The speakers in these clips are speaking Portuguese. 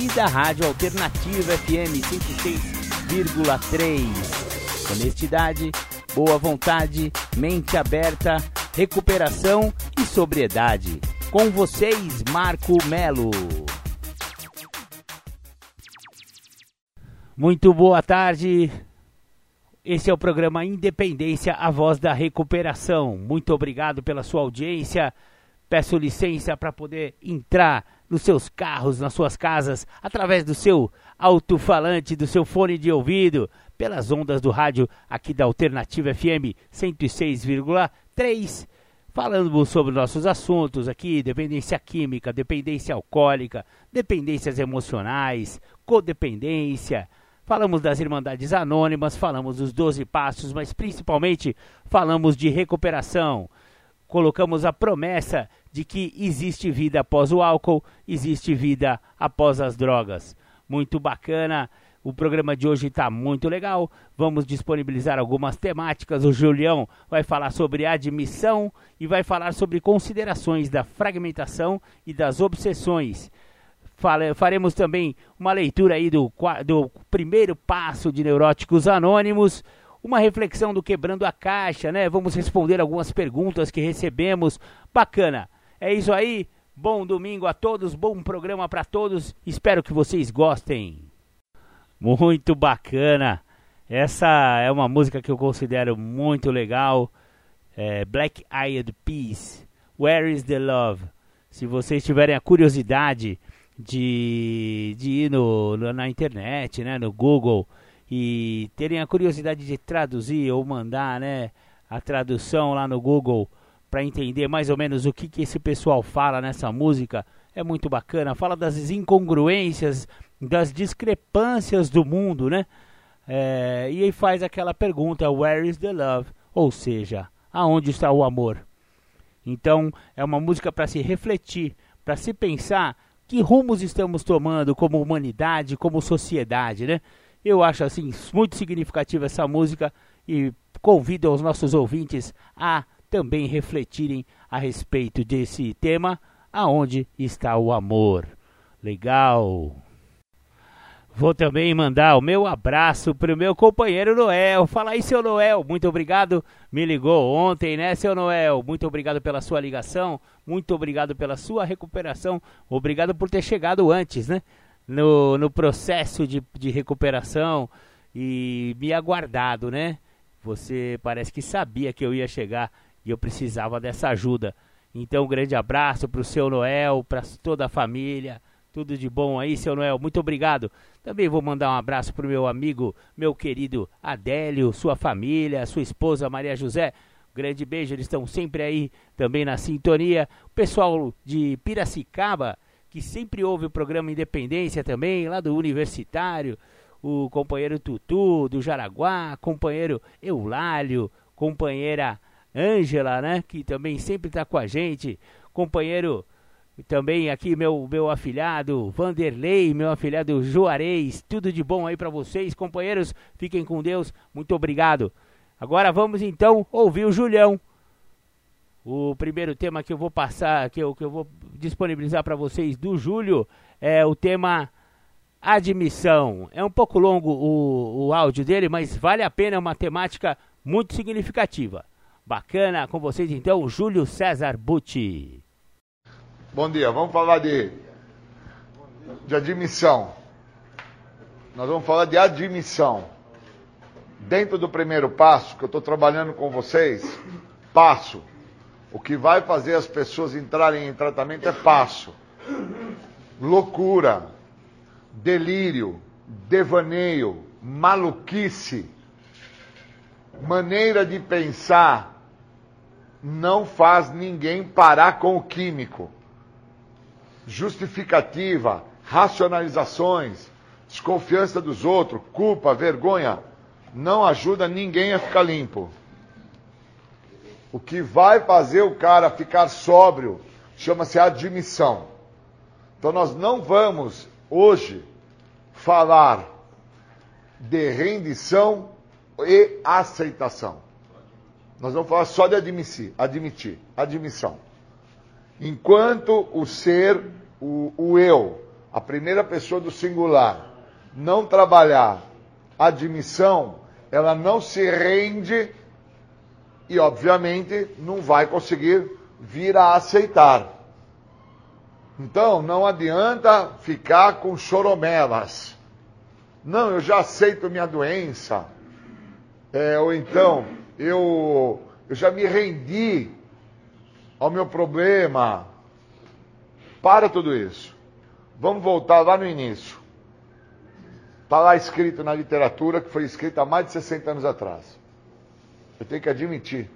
e da Rádio Alternativa FM 106,3. Honestidade, boa vontade, mente aberta, recuperação e sobriedade. Com vocês, Marco Melo. Muito boa tarde, esse é o programa Independência, a voz da recuperação. Muito obrigado pela sua audiência. Peço licença para poder entrar nos seus carros, nas suas casas, através do seu alto-falante, do seu fone de ouvido, pelas ondas do rádio aqui da Alternativa FM 106,3. Falando sobre nossos assuntos aqui, dependência química, dependência alcoólica, dependências emocionais, codependência, Falamos das Irmandades Anônimas, falamos dos 12 Passos, mas principalmente falamos de recuperação. Colocamos a promessa de que existe vida após o álcool, existe vida após as drogas. Muito bacana. O programa de hoje está muito legal. Vamos disponibilizar algumas temáticas. O Julião vai falar sobre admissão e vai falar sobre considerações da fragmentação e das obsessões faremos também uma leitura aí do, do primeiro passo de Neuróticos Anônimos, uma reflexão do Quebrando a Caixa, né? Vamos responder algumas perguntas que recebemos. Bacana. É isso aí. Bom domingo a todos, bom programa para todos. Espero que vocês gostem. Muito bacana. Essa é uma música que eu considero muito legal. É Black Eyed Peas. Where is the Love? Se vocês tiverem a curiosidade de, de ir no, na internet, né, no Google, e terem a curiosidade de traduzir ou mandar né, a tradução lá no Google para entender mais ou menos o que, que esse pessoal fala nessa música, é muito bacana. Fala das incongruências, das discrepâncias do mundo, né? É, e aí faz aquela pergunta: Where is the love? Ou seja, aonde está o amor? Então, é uma música para se refletir, para se pensar que rumos estamos tomando como humanidade, como sociedade, né? Eu acho assim muito significativa essa música e convido os nossos ouvintes a também refletirem a respeito desse tema, aonde está o amor. Legal. Vou também mandar o meu abraço para o meu companheiro Noel. Fala aí, seu Noel. Muito obrigado. Me ligou ontem, né, seu Noel? Muito obrigado pela sua ligação. Muito obrigado pela sua recuperação. Obrigado por ter chegado antes, né? No, no processo de, de recuperação e me aguardado, né? Você parece que sabia que eu ia chegar e eu precisava dessa ajuda. Então, um grande abraço para o seu Noel, para toda a família tudo de bom aí, seu Noel. Muito obrigado. Também vou mandar um abraço para o meu amigo, meu querido Adélio, sua família, sua esposa Maria José. grande beijo, eles estão sempre aí também na sintonia. O pessoal de Piracicaba, que sempre ouve o programa Independência também, lá do Universitário. O companheiro Tutu, do Jaraguá, companheiro Eulálio, companheira Ângela, né? Que também sempre está com a gente. Companheiro também aqui meu, meu afilhado Vanderlei, meu afilhado Juarez, tudo de bom aí para vocês, companheiros. Fiquem com Deus, muito obrigado. Agora vamos então ouvir o Julião. O primeiro tema que eu vou passar, que eu, que eu vou disponibilizar para vocês do Júlio é o tema admissão. É um pouco longo o, o áudio dele, mas vale a pena, é uma temática muito significativa. Bacana com vocês então, Júlio César Butti. Bom dia, vamos falar de, de admissão. Nós vamos falar de admissão. Dentro do primeiro passo, que eu estou trabalhando com vocês, passo. O que vai fazer as pessoas entrarem em tratamento é passo. Loucura, delírio, devaneio, maluquice, maneira de pensar não faz ninguém parar com o químico justificativa, racionalizações, desconfiança dos outros, culpa, vergonha, não ajuda ninguém a ficar limpo. O que vai fazer o cara ficar sóbrio chama-se admissão. Então nós não vamos hoje falar de rendição e aceitação. Nós vamos falar só de admitir, admitir, admissão. Enquanto o ser, o, o eu, a primeira pessoa do singular, não trabalhar admissão, ela não se rende e, obviamente, não vai conseguir vir a aceitar. Então, não adianta ficar com choromelas. Não, eu já aceito minha doença. É, ou então, eu, eu já me rendi ao meu problema. Para tudo isso. Vamos voltar lá no início. Está lá escrito na literatura que foi escrita há mais de 60 anos atrás. Eu tenho que admitir.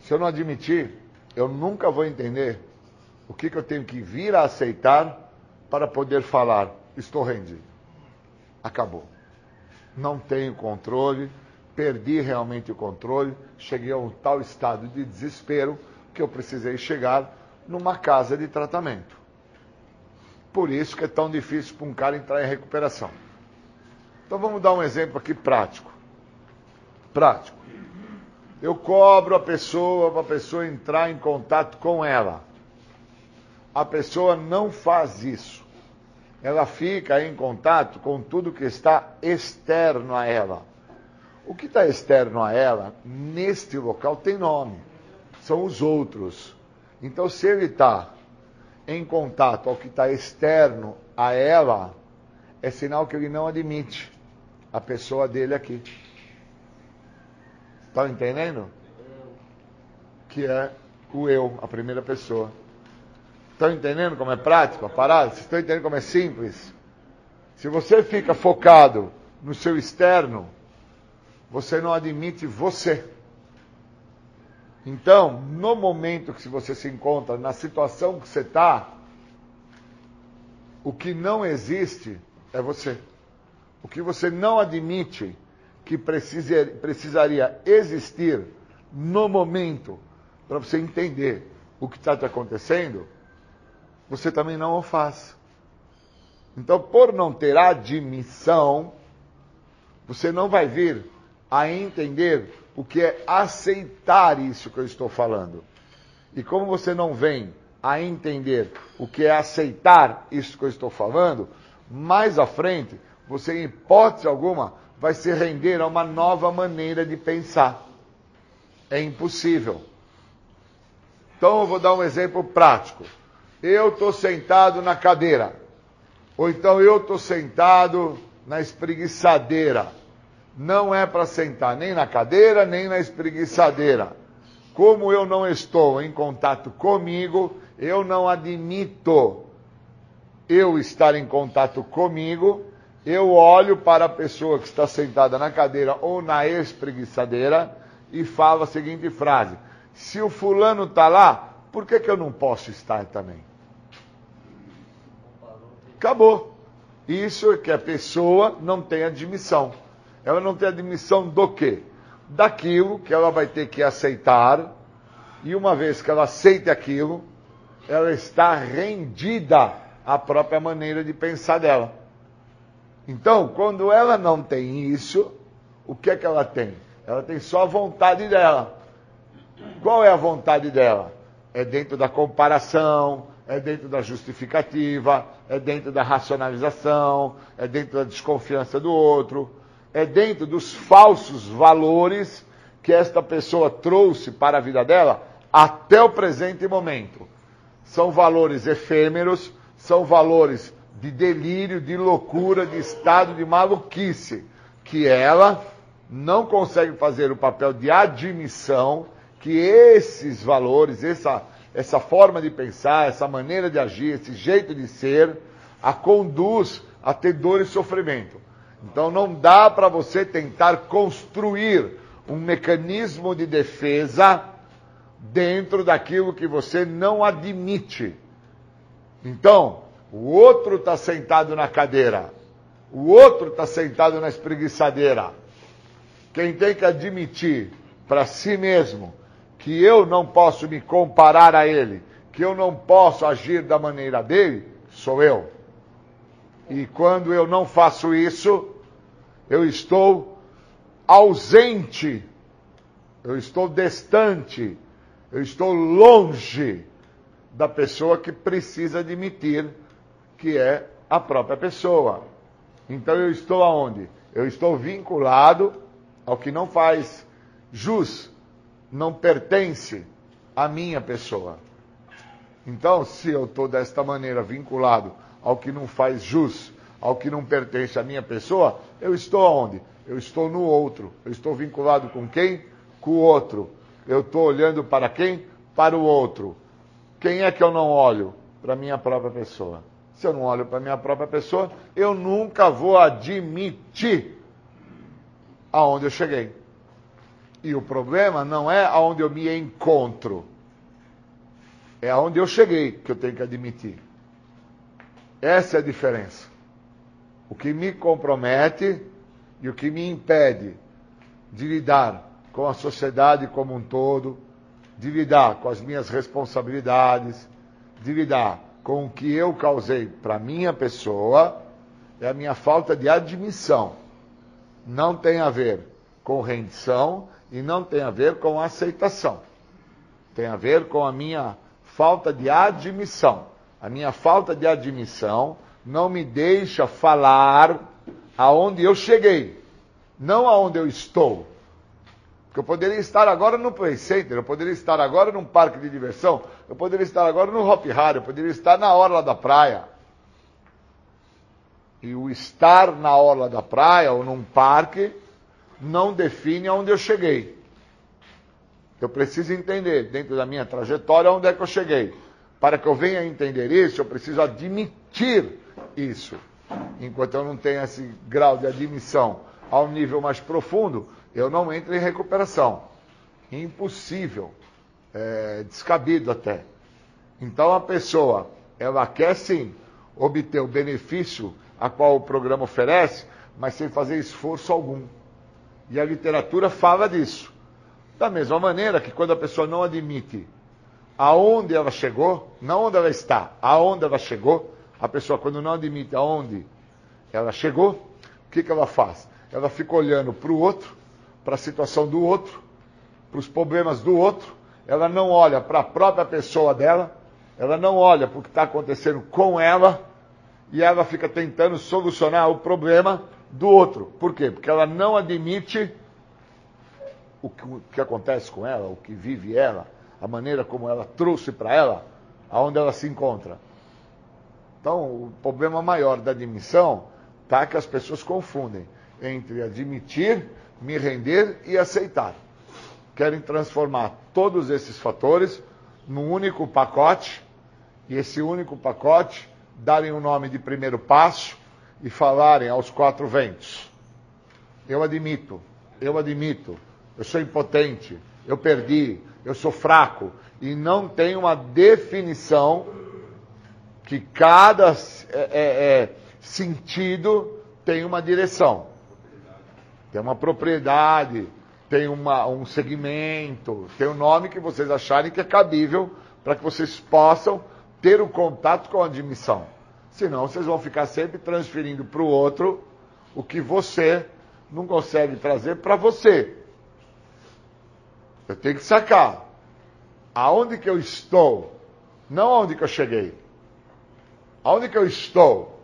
Se eu não admitir, eu nunca vou entender o que, que eu tenho que vir a aceitar para poder falar: estou rendido. Acabou. Não tenho controle, perdi realmente o controle, cheguei a um tal estado de desespero que eu precisei chegar numa casa de tratamento. Por isso que é tão difícil para um cara entrar em recuperação. Então vamos dar um exemplo aqui prático. Prático. Eu cobro a pessoa para a pessoa entrar em contato com ela. A pessoa não faz isso. Ela fica em contato com tudo que está externo a ela. O que está externo a ela, neste local, tem nome. São os outros. Então, se ele está em contato ao que está externo a ela, é sinal que ele não admite a pessoa dele aqui. Está entendendo? Que é o eu, a primeira pessoa. Estão entendendo como é prático a parada? Vocês estão entendendo como é simples? Se você fica focado no seu externo, você não admite você. Então, no momento que você se encontra, na situação que você está, o que não existe é você. O que você não admite que precise, precisaria existir no momento para você entender o que está te acontecendo, você também não o faz. Então, por não ter admissão, você não vai vir a entender o que é aceitar isso que eu estou falando. E como você não vem a entender o que é aceitar isso que eu estou falando, mais à frente, você, em hipótese alguma, vai se render a uma nova maneira de pensar. É impossível. Então, eu vou dar um exemplo prático. Eu estou sentado na cadeira. Ou então eu estou sentado na espreguiçadeira não é para sentar nem na cadeira, nem na espreguiçadeira. Como eu não estou em contato comigo, eu não admito eu estar em contato comigo, eu olho para a pessoa que está sentada na cadeira ou na espreguiçadeira e falo a seguinte frase: Se o fulano está lá, por que, que eu não posso estar também? Acabou. Isso é que a pessoa não tem admissão ela não tem admissão do quê? Daquilo que ela vai ter que aceitar, e uma vez que ela aceite aquilo, ela está rendida à própria maneira de pensar dela. Então, quando ela não tem isso, o que é que ela tem? Ela tem só a vontade dela. Qual é a vontade dela? É dentro da comparação, é dentro da justificativa, é dentro da racionalização, é dentro da desconfiança do outro é dentro dos falsos valores que esta pessoa trouxe para a vida dela até o presente momento. São valores efêmeros, são valores de delírio, de loucura, de estado de maluquice, que ela não consegue fazer o papel de admissão que esses valores, essa, essa forma de pensar, essa maneira de agir, esse jeito de ser, a conduz a ter dor e sofrimento. Então não dá para você tentar construir um mecanismo de defesa dentro daquilo que você não admite. Então, o outro está sentado na cadeira. O outro está sentado na espreguiçadeira. Quem tem que admitir para si mesmo que eu não posso me comparar a ele, que eu não posso agir da maneira dele, sou eu. E quando eu não faço isso, eu estou ausente, eu estou distante, eu estou longe da pessoa que precisa admitir que é a própria pessoa. Então eu estou aonde? Eu estou vinculado ao que não faz jus, não pertence à minha pessoa. Então, se eu estou desta maneira vinculado ao que não faz jus, ao que não pertence à minha pessoa, eu estou aonde? Eu estou no outro. Eu estou vinculado com quem? Com o outro. Eu estou olhando para quem? Para o outro. Quem é que eu não olho? Para a minha própria pessoa. Se eu não olho para a minha própria pessoa, eu nunca vou admitir aonde eu cheguei. E o problema não é aonde eu me encontro. É aonde eu cheguei que eu tenho que admitir. Essa é a diferença. O que me compromete e o que me impede de lidar com a sociedade como um todo, de lidar com as minhas responsabilidades, de lidar com o que eu causei para minha pessoa, é a minha falta de admissão. Não tem a ver com rendição e não tem a ver com aceitação. Tem a ver com a minha falta de admissão. A minha falta de admissão não me deixa falar aonde eu cheguei, não aonde eu estou. Porque eu poderia estar agora no Play Center, eu poderia estar agora num parque de diversão, eu poderia estar agora no Hop Hari, eu poderia estar na orla da praia. E o estar na orla da praia ou num parque não define aonde eu cheguei. Eu preciso entender, dentro da minha trajetória, onde é que eu cheguei. Para que eu venha a entender isso, eu preciso admitir isso. Enquanto eu não tenho esse grau de admissão ao nível mais profundo, eu não entro em recuperação. Impossível. É, descabido até. Então a pessoa, ela quer sim obter o benefício a qual o programa oferece, mas sem fazer esforço algum. E a literatura fala disso. Da mesma maneira que quando a pessoa não admite aonde ela chegou, não onde ela está, aonde ela chegou, a pessoa quando não admite aonde ela chegou, o que, que ela faz? Ela fica olhando para o outro, para a situação do outro, para os problemas do outro, ela não olha para a própria pessoa dela, ela não olha para o que está acontecendo com ela, e ela fica tentando solucionar o problema do outro. Por quê? Porque ela não admite o que, o que acontece com ela, o que vive ela, a maneira como ela trouxe para ela, aonde ela se encontra. Então, o problema maior da admissão está que as pessoas confundem entre admitir, me render e aceitar. Querem transformar todos esses fatores num único pacote, e esse único pacote darem o nome de primeiro passo e falarem aos quatro ventos. Eu admito, eu admito, eu sou impotente, eu perdi, eu sou fraco, e não tem uma definição que cada é, é, é, sentido tem uma direção, tem uma propriedade, tem uma, um segmento, tem um nome que vocês acharem que é cabível para que vocês possam ter o contato com a admissão. Senão vocês vão ficar sempre transferindo para o outro o que você não consegue trazer para você. Eu tenho que sacar aonde que eu estou, não aonde que eu cheguei. Aonde que eu estou?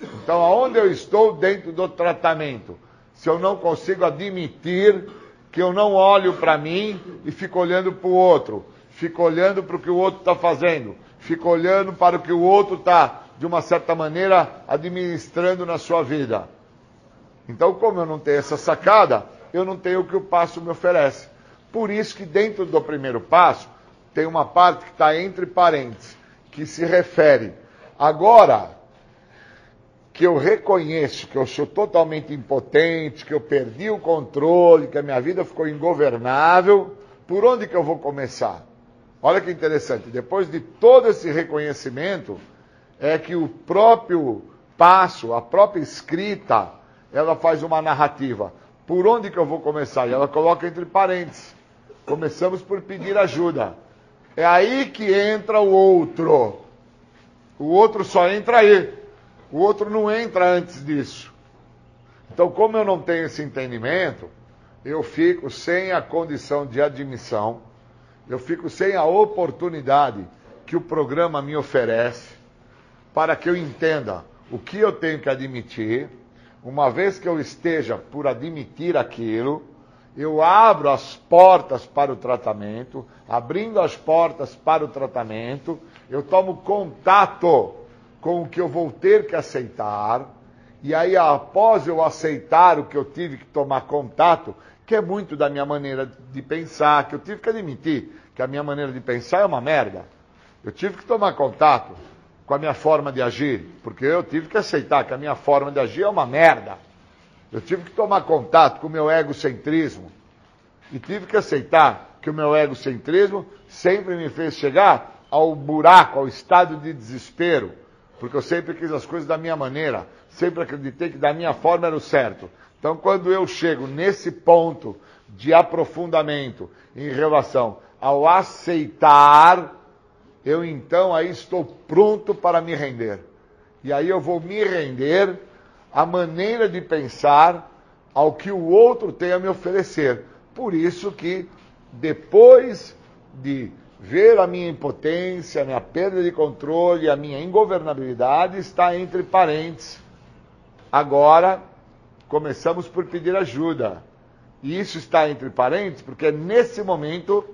Então, aonde eu estou dentro do tratamento? Se eu não consigo admitir que eu não olho para mim e fico olhando para o outro, fico olhando para o que o outro está fazendo, fico olhando para o que o outro está de uma certa maneira, administrando na sua vida. Então, como eu não tenho essa sacada, eu não tenho o que o passo me oferece. Por isso que dentro do primeiro passo, tem uma parte que está entre parênteses, que se refere. Agora que eu reconheço que eu sou totalmente impotente, que eu perdi o controle, que a minha vida ficou ingovernável, por onde que eu vou começar? Olha que interessante, depois de todo esse reconhecimento, é que o próprio passo, a própria escrita, ela faz uma narrativa. Por onde que eu vou começar? E ela coloca entre parênteses. Começamos por pedir ajuda. É aí que entra o outro. O outro só entra aí. O outro não entra antes disso. Então, como eu não tenho esse entendimento, eu fico sem a condição de admissão, eu fico sem a oportunidade que o programa me oferece para que eu entenda o que eu tenho que admitir. Uma vez que eu esteja por admitir aquilo, eu abro as portas para o tratamento, abrindo as portas para o tratamento, eu tomo contato com o que eu vou ter que aceitar, e aí após eu aceitar o que eu tive que tomar contato, que é muito da minha maneira de pensar, que eu tive que admitir que a minha maneira de pensar é uma merda. Eu tive que tomar contato com a minha forma de agir, porque eu tive que aceitar que a minha forma de agir é uma merda. Eu tive que tomar contato com o meu egocentrismo. E tive que aceitar que o meu egocentrismo sempre me fez chegar ao buraco, ao estado de desespero. Porque eu sempre quis as coisas da minha maneira. Sempre acreditei que da minha forma era o certo. Então, quando eu chego nesse ponto de aprofundamento em relação ao aceitar, eu então aí estou pronto para me render. E aí eu vou me render a maneira de pensar ao que o outro tem a me oferecer. Por isso que depois de ver a minha impotência, a minha perda de controle, a minha ingovernabilidade, está entre parentes. Agora, começamos por pedir ajuda. E isso está entre parentes porque é nesse momento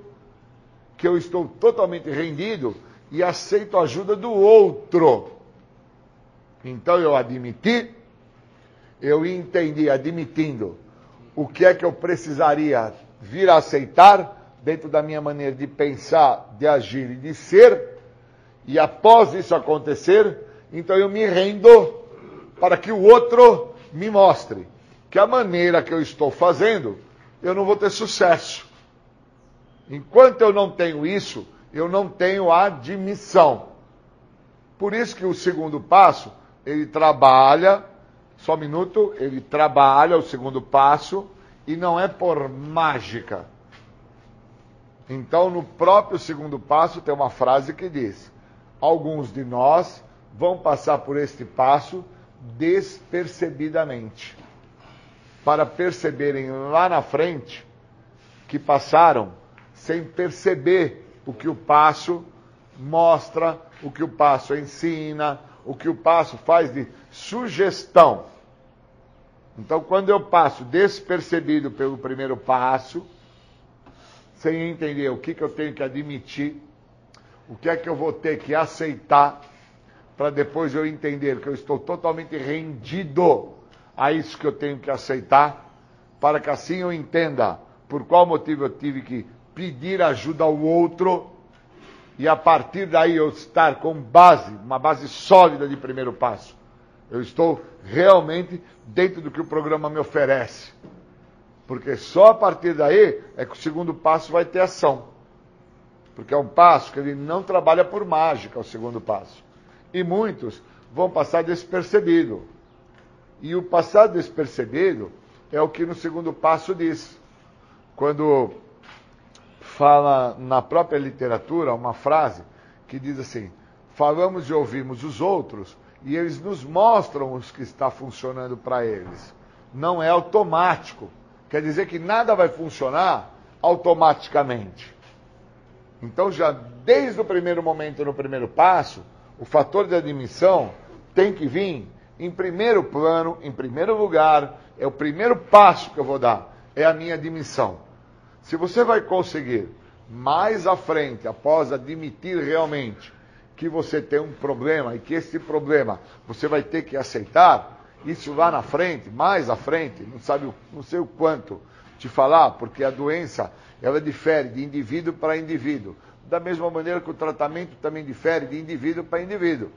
que eu estou totalmente rendido e aceito a ajuda do outro. Então eu admiti eu entendi, admitindo o que é que eu precisaria vir a aceitar dentro da minha maneira de pensar, de agir e de ser, e após isso acontecer, então eu me rendo para que o outro me mostre que a maneira que eu estou fazendo, eu não vou ter sucesso. Enquanto eu não tenho isso, eu não tenho admissão. Por isso que o segundo passo, ele trabalha só um minuto, ele trabalha o segundo passo e não é por mágica. Então, no próprio segundo passo, tem uma frase que diz: Alguns de nós vão passar por este passo despercebidamente, para perceberem lá na frente que passaram sem perceber o que o passo mostra, o que o passo ensina, o que o passo faz de sugestão. Então, quando eu passo despercebido pelo primeiro passo, sem entender o que, que eu tenho que admitir, o que é que eu vou ter que aceitar, para depois eu entender que eu estou totalmente rendido a isso que eu tenho que aceitar, para que assim eu entenda por qual motivo eu tive que pedir ajuda ao outro e a partir daí eu estar com base, uma base sólida de primeiro passo. Eu estou realmente dentro do que o programa me oferece. Porque só a partir daí é que o segundo passo vai ter ação. Porque é um passo que ele não trabalha por mágica, o segundo passo. E muitos vão passar despercebido. E o passar despercebido é o que no segundo passo diz. Quando fala na própria literatura uma frase que diz assim: falamos e ouvimos os outros e eles nos mostram os que está funcionando para eles. Não é automático. Quer dizer que nada vai funcionar automaticamente. Então, já desde o primeiro momento, no primeiro passo, o fator de admissão tem que vir em primeiro plano, em primeiro lugar, é o primeiro passo que eu vou dar, é a minha admissão. Se você vai conseguir mais à frente, após admitir realmente que você tem um problema e que esse problema você vai ter que aceitar, isso lá na frente, mais à frente, não sabe, não sei o quanto te falar, porque a doença ela difere de indivíduo para indivíduo. Da mesma maneira que o tratamento também difere de indivíduo para indivíduo.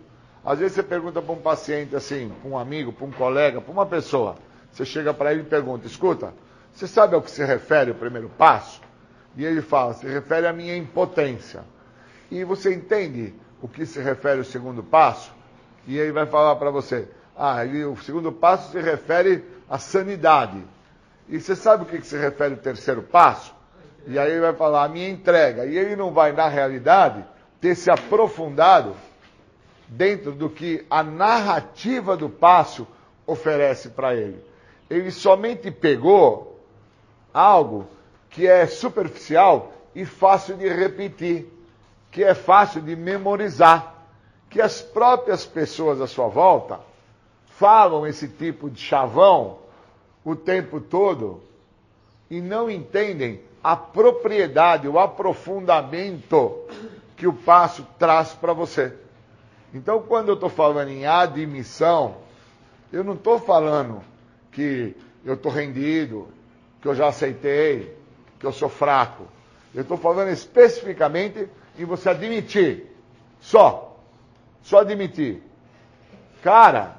Às vezes você pergunta para um paciente assim, para um amigo, para um colega, para uma pessoa, você chega para ele e pergunta: escuta, você sabe ao que se refere o primeiro passo? E ele fala: se refere à minha impotência. E você entende o que se refere ao segundo passo? E ele vai falar para você: Ah, o segundo passo se refere à sanidade. E você sabe o que, se refere o terceiro passo? E aí ele vai falar a minha entrega. E ele não vai, na realidade, ter se aprofundado dentro do que a narrativa do passo oferece para ele. Ele somente pegou algo que é superficial e fácil de repetir, que é fácil de memorizar, que as próprias pessoas à sua volta falam esse tipo de chavão o tempo todo e não entendem a propriedade, o aprofundamento que o passo traz para você. Então, quando eu estou falando em admissão, eu não estou falando que eu estou rendido, que eu já aceitei, que eu sou fraco. Eu estou falando especificamente em você admitir. Só. Só admitir. Cara,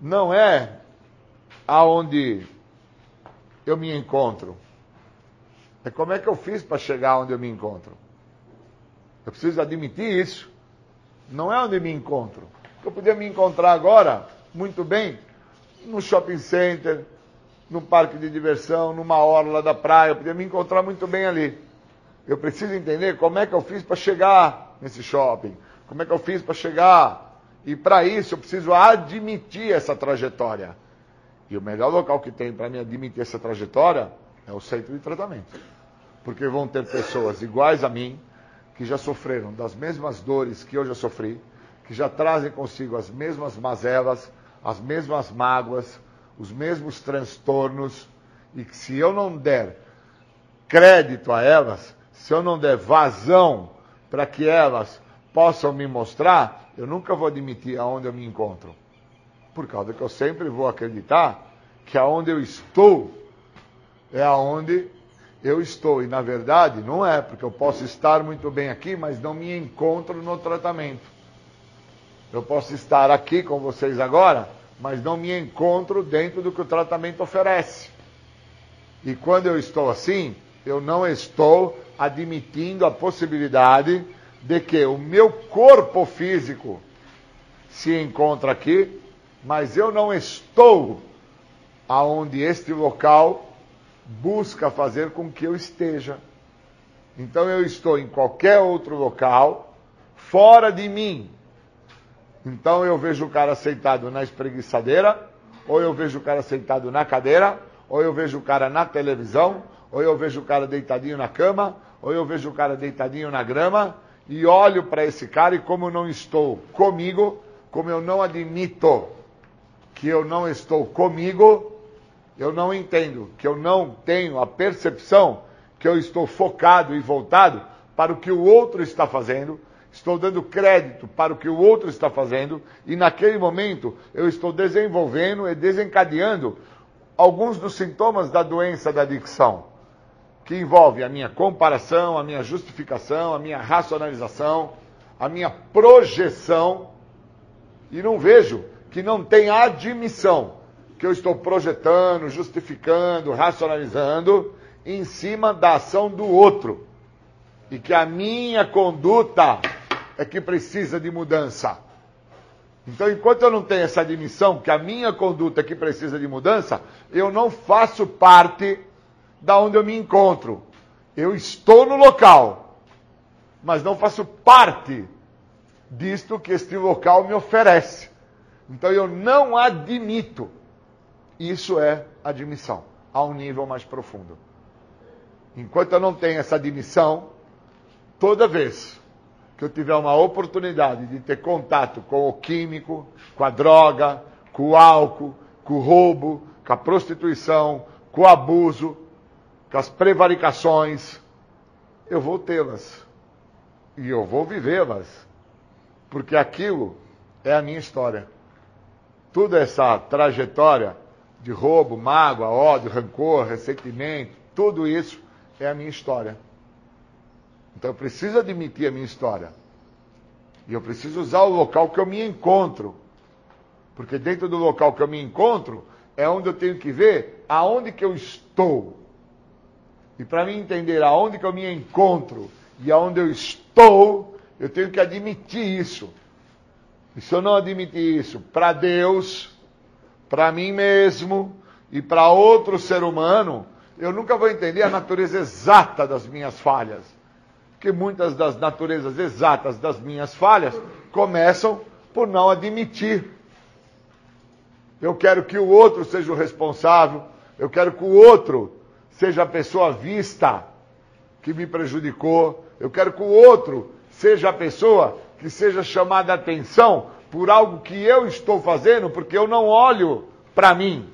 não é aonde eu me encontro. É como é que eu fiz para chegar onde eu me encontro. Eu preciso admitir isso. Não é onde me encontro. Eu podia me encontrar agora, muito bem, no shopping center, no parque de diversão, numa orla da praia. Eu podia me encontrar muito bem ali. Eu preciso entender como é que eu fiz para chegar nesse shopping. Como é que eu fiz para chegar. E para isso eu preciso admitir essa trajetória. E o melhor local que tem para mim admitir essa trajetória é o centro de tratamento. Porque vão ter pessoas iguais a mim, que já sofreram das mesmas dores que eu já sofri, que já trazem consigo as mesmas mazelas, as mesmas mágoas, os mesmos transtornos, e que se eu não der crédito a elas, se eu não der vazão para que elas possam me mostrar, eu nunca vou admitir aonde eu me encontro. Por causa que eu sempre vou acreditar que aonde eu estou é aonde eu estou. E na verdade não é, porque eu posso estar muito bem aqui, mas não me encontro no tratamento. Eu posso estar aqui com vocês agora, mas não me encontro dentro do que o tratamento oferece. E quando eu estou assim, eu não estou admitindo a possibilidade de que o meu corpo físico se encontra aqui, mas eu não estou aonde este local busca fazer com que eu esteja. Então eu estou em qualquer outro local, fora de mim. Então eu vejo o cara sentado na espreguiçadeira, ou eu vejo o cara sentado na cadeira, ou eu vejo o cara na televisão, ou eu vejo o cara deitadinho na cama, ou eu vejo o cara deitadinho na grama, e olho para esse cara e como eu não estou comigo, como eu não admito que eu não estou comigo, eu não entendo, que eu não tenho a percepção que eu estou focado e voltado para o que o outro está fazendo, estou dando crédito para o que o outro está fazendo, e naquele momento eu estou desenvolvendo e desencadeando alguns dos sintomas da doença da adicção, que envolve a minha comparação, a minha justificação, a minha racionalização, a minha projeção, e não vejo que não tem admissão que eu estou projetando, justificando, racionalizando em cima da ação do outro. E que a minha conduta é que precisa de mudança. Então, enquanto eu não tenho essa admissão que a minha conduta é que precisa de mudança, eu não faço parte da onde eu me encontro. Eu estou no local, mas não faço parte disto que este local me oferece. Então eu não admito isso é admissão, a um nível mais profundo. Enquanto eu não tenho essa admissão, toda vez que eu tiver uma oportunidade de ter contato com o químico, com a droga, com o álcool, com o roubo, com a prostituição, com o abuso, as prevaricações, eu vou tê-las. E eu vou vivê-las. Porque aquilo é a minha história. Toda essa trajetória de roubo, mágoa, ódio, rancor, ressentimento, tudo isso é a minha história. Então eu preciso admitir a minha história. E eu preciso usar o local que eu me encontro. Porque dentro do local que eu me encontro é onde eu tenho que ver aonde que eu estou. E para mim entender aonde que eu me encontro e aonde eu estou, eu tenho que admitir isso. E se eu não admitir isso para Deus, para mim mesmo e para outro ser humano, eu nunca vou entender a natureza exata das minhas falhas. Porque muitas das naturezas exatas das minhas falhas começam por não admitir. Eu quero que o outro seja o responsável, eu quero que o outro seja a pessoa vista que me prejudicou, eu quero que o outro seja a pessoa que seja chamada a atenção por algo que eu estou fazendo, porque eu não olho para mim.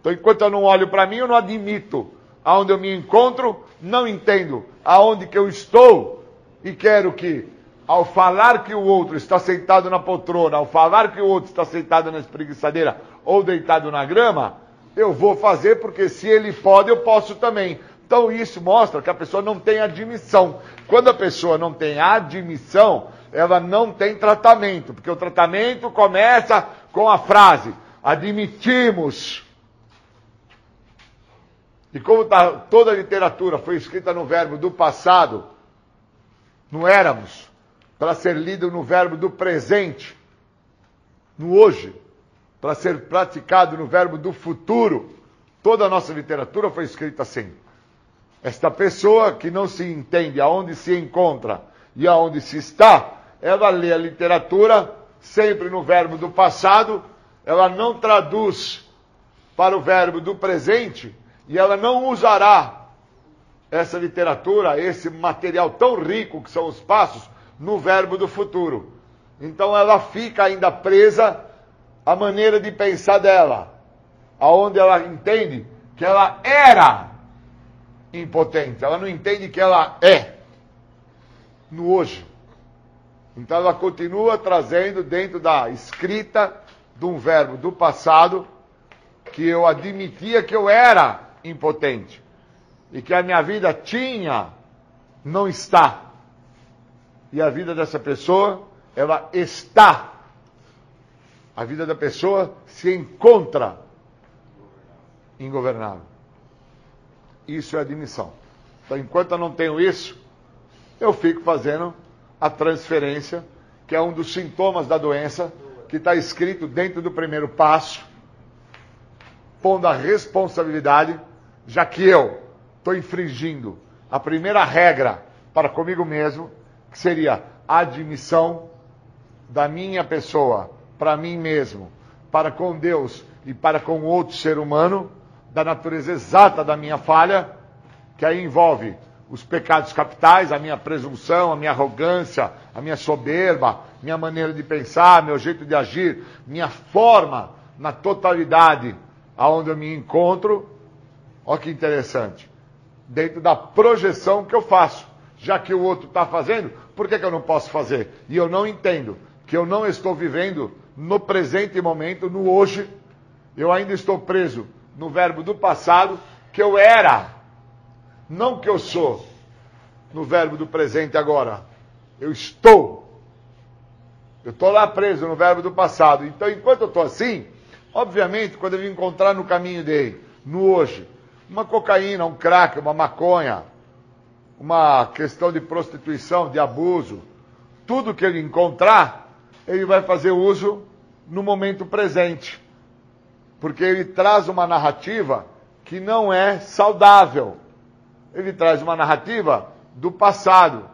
Então, enquanto eu não olho para mim, eu não admito aonde eu me encontro, não entendo aonde que eu estou e quero que, ao falar que o outro está sentado na poltrona, ao falar que o outro está sentado na espreguiçadeira ou deitado na grama, eu vou fazer porque se ele pode, eu posso também. Então isso mostra que a pessoa não tem admissão. Quando a pessoa não tem admissão, ela não tem tratamento, porque o tratamento começa com a frase: admitimos. E como tá, toda a literatura foi escrita no verbo do passado, no éramos, para ser lido no verbo do presente, no hoje, para ser praticado no verbo do futuro, toda a nossa literatura foi escrita assim. Esta pessoa que não se entende aonde se encontra e aonde se está, ela lê a literatura sempre no verbo do passado, ela não traduz para o verbo do presente e ela não usará essa literatura, esse material tão rico que são os passos, no verbo do futuro. Então ela fica ainda presa à maneira de pensar dela, aonde ela entende que ela era impotente. Ela não entende que ela é no hoje. Então ela continua trazendo dentro da escrita de um verbo do passado que eu admitia que eu era impotente e que a minha vida tinha, não está. E a vida dessa pessoa, ela está. A vida da pessoa se encontra ingovernável. Isso é admissão. Então, enquanto eu não tenho isso, eu fico fazendo a transferência, que é um dos sintomas da doença, que está escrito dentro do primeiro passo, pondo a responsabilidade, já que eu estou infringindo a primeira regra para comigo mesmo, que seria a admissão da minha pessoa para mim mesmo, para com Deus e para com outro ser humano, da natureza exata da minha falha, que aí envolve os pecados capitais, a minha presunção, a minha arrogância, a minha soberba, minha maneira de pensar, meu jeito de agir, minha forma na totalidade aonde eu me encontro. Olha que interessante. Dentro da projeção que eu faço. Já que o outro está fazendo, por que, que eu não posso fazer? E eu não entendo que eu não estou vivendo no presente momento, no hoje. Eu ainda estou preso no verbo do passado, que eu era, não que eu sou, no verbo do presente agora. Eu estou. Eu estou lá preso no verbo do passado. Então, enquanto eu estou assim, obviamente, quando eu me encontrar no caminho dele, no hoje, uma cocaína, um crack, uma maconha, uma questão de prostituição, de abuso, tudo que ele encontrar, ele vai fazer uso no momento presente porque ele traz uma narrativa que não é saudável. Ele traz uma narrativa do passado.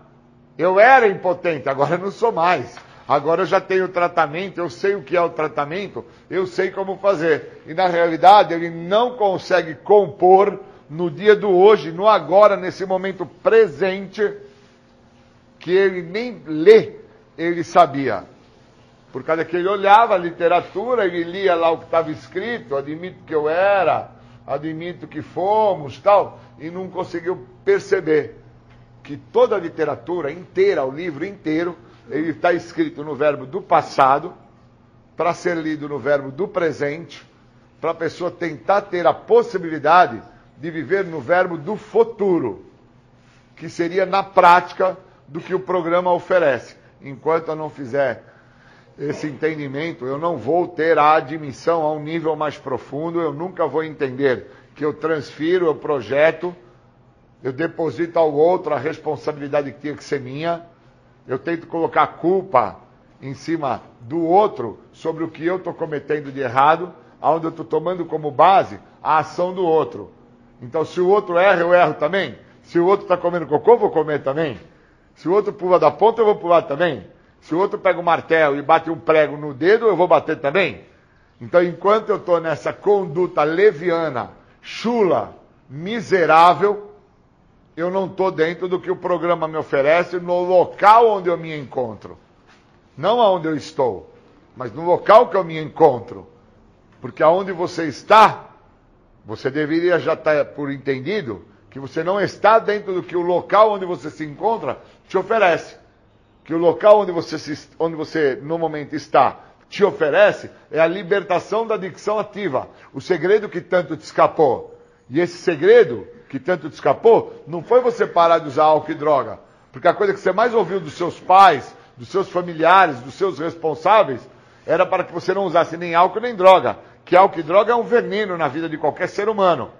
Eu era impotente, agora não sou mais. Agora eu já tenho tratamento, eu sei o que é o tratamento, eu sei como fazer. E na realidade ele não consegue compor no dia do hoje, no agora, nesse momento presente, que ele nem lê, ele sabia. Por causa que ele olhava a literatura, ele lia lá o que estava escrito, admito que eu era, admito que fomos, tal, e não conseguiu perceber que toda a literatura inteira, o livro inteiro, ele está escrito no verbo do passado, para ser lido no verbo do presente, para a pessoa tentar ter a possibilidade de viver no verbo do futuro, que seria na prática do que o programa oferece. Enquanto eu não fizer esse entendimento, eu não vou ter a admissão a um nível mais profundo, eu nunca vou entender que eu transfiro, eu projeto, eu deposito ao outro a responsabilidade que tinha que ser minha, eu tento colocar culpa em cima do outro sobre o que eu estou cometendo de errado, aonde eu estou tomando como base a ação do outro. Então, se o outro erra, eu erro também. Se o outro está comendo cocô, eu vou comer também. Se o outro pula da ponta, eu vou pular também. Se o outro pega um martelo e bate um prego no dedo, eu vou bater também. Então, enquanto eu estou nessa conduta leviana, chula, miserável, eu não estou dentro do que o programa me oferece no local onde eu me encontro. Não aonde eu estou, mas no local que eu me encontro. Porque aonde você está, você deveria já estar por entendido que você não está dentro do que o local onde você se encontra te oferece. Que o local onde você, se, onde você no momento está te oferece é a libertação da adicção ativa. O segredo que tanto te escapou. E esse segredo que tanto te escapou não foi você parar de usar álcool e droga. Porque a coisa que você mais ouviu dos seus pais, dos seus familiares, dos seus responsáveis, era para que você não usasse nem álcool nem droga. Que álcool e droga é um veneno na vida de qualquer ser humano.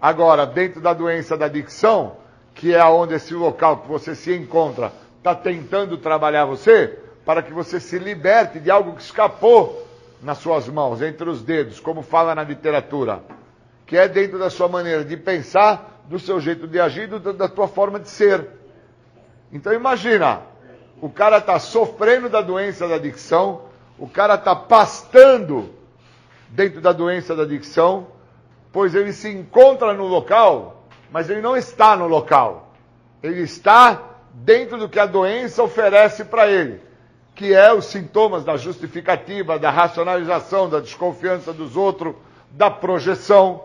Agora, dentro da doença da adicção, que é onde esse local que você se encontra está tentando trabalhar você, para que você se liberte de algo que escapou nas suas mãos, entre os dedos, como fala na literatura, que é dentro da sua maneira de pensar, do seu jeito de agir, do, da tua forma de ser. Então imagina, o cara está sofrendo da doença da adicção, o cara está pastando dentro da doença da adicção, pois ele se encontra no local, mas ele não está no local. Ele está dentro do que a doença oferece para ele que é os sintomas da justificativa, da racionalização, da desconfiança dos outros, da projeção,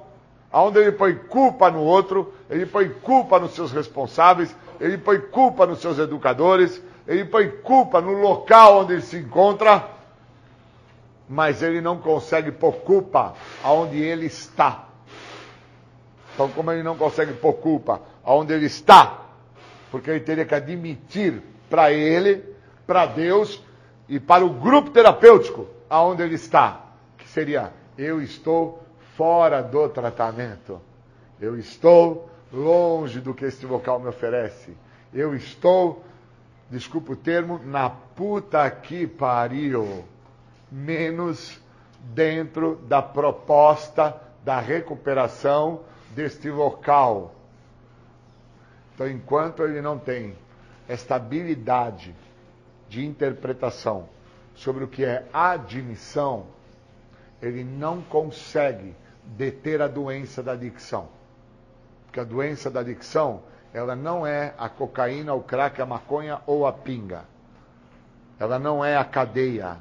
aonde ele põe culpa no outro, ele põe culpa nos seus responsáveis, ele põe culpa nos seus educadores, ele põe culpa no local onde ele se encontra, mas ele não consegue pôr culpa aonde ele está. Então, como ele não consegue pôr culpa aonde ele está, porque ele teria que admitir para ele para Deus e para o grupo terapêutico aonde ele está, que seria eu estou fora do tratamento. Eu estou longe do que este local me oferece. Eu estou, desculpa o termo, na puta que pariu. Menos dentro da proposta da recuperação deste local. Então, enquanto ele não tem estabilidade de interpretação sobre o que é admissão, ele não consegue deter a doença da adicção. Porque a doença da adicção, ela não é a cocaína, o crack, a maconha ou a pinga. Ela não é a cadeia.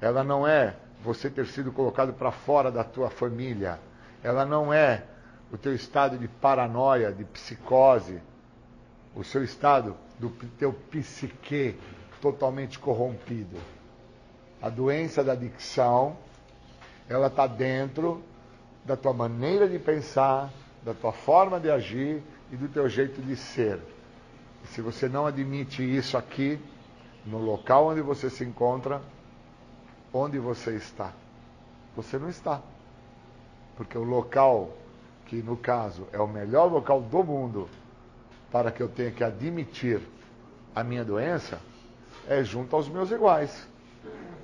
Ela não é você ter sido colocado para fora da tua família. Ela não é o teu estado de paranoia, de psicose, o seu estado do teu psique totalmente corrompido. A doença da adicção, ela está dentro da tua maneira de pensar, da tua forma de agir e do teu jeito de ser. E se você não admite isso aqui, no local onde você se encontra, onde você está? Você não está. Porque o local, que no caso é o melhor local do mundo para que eu tenha que admitir a minha doença, é junto aos meus iguais.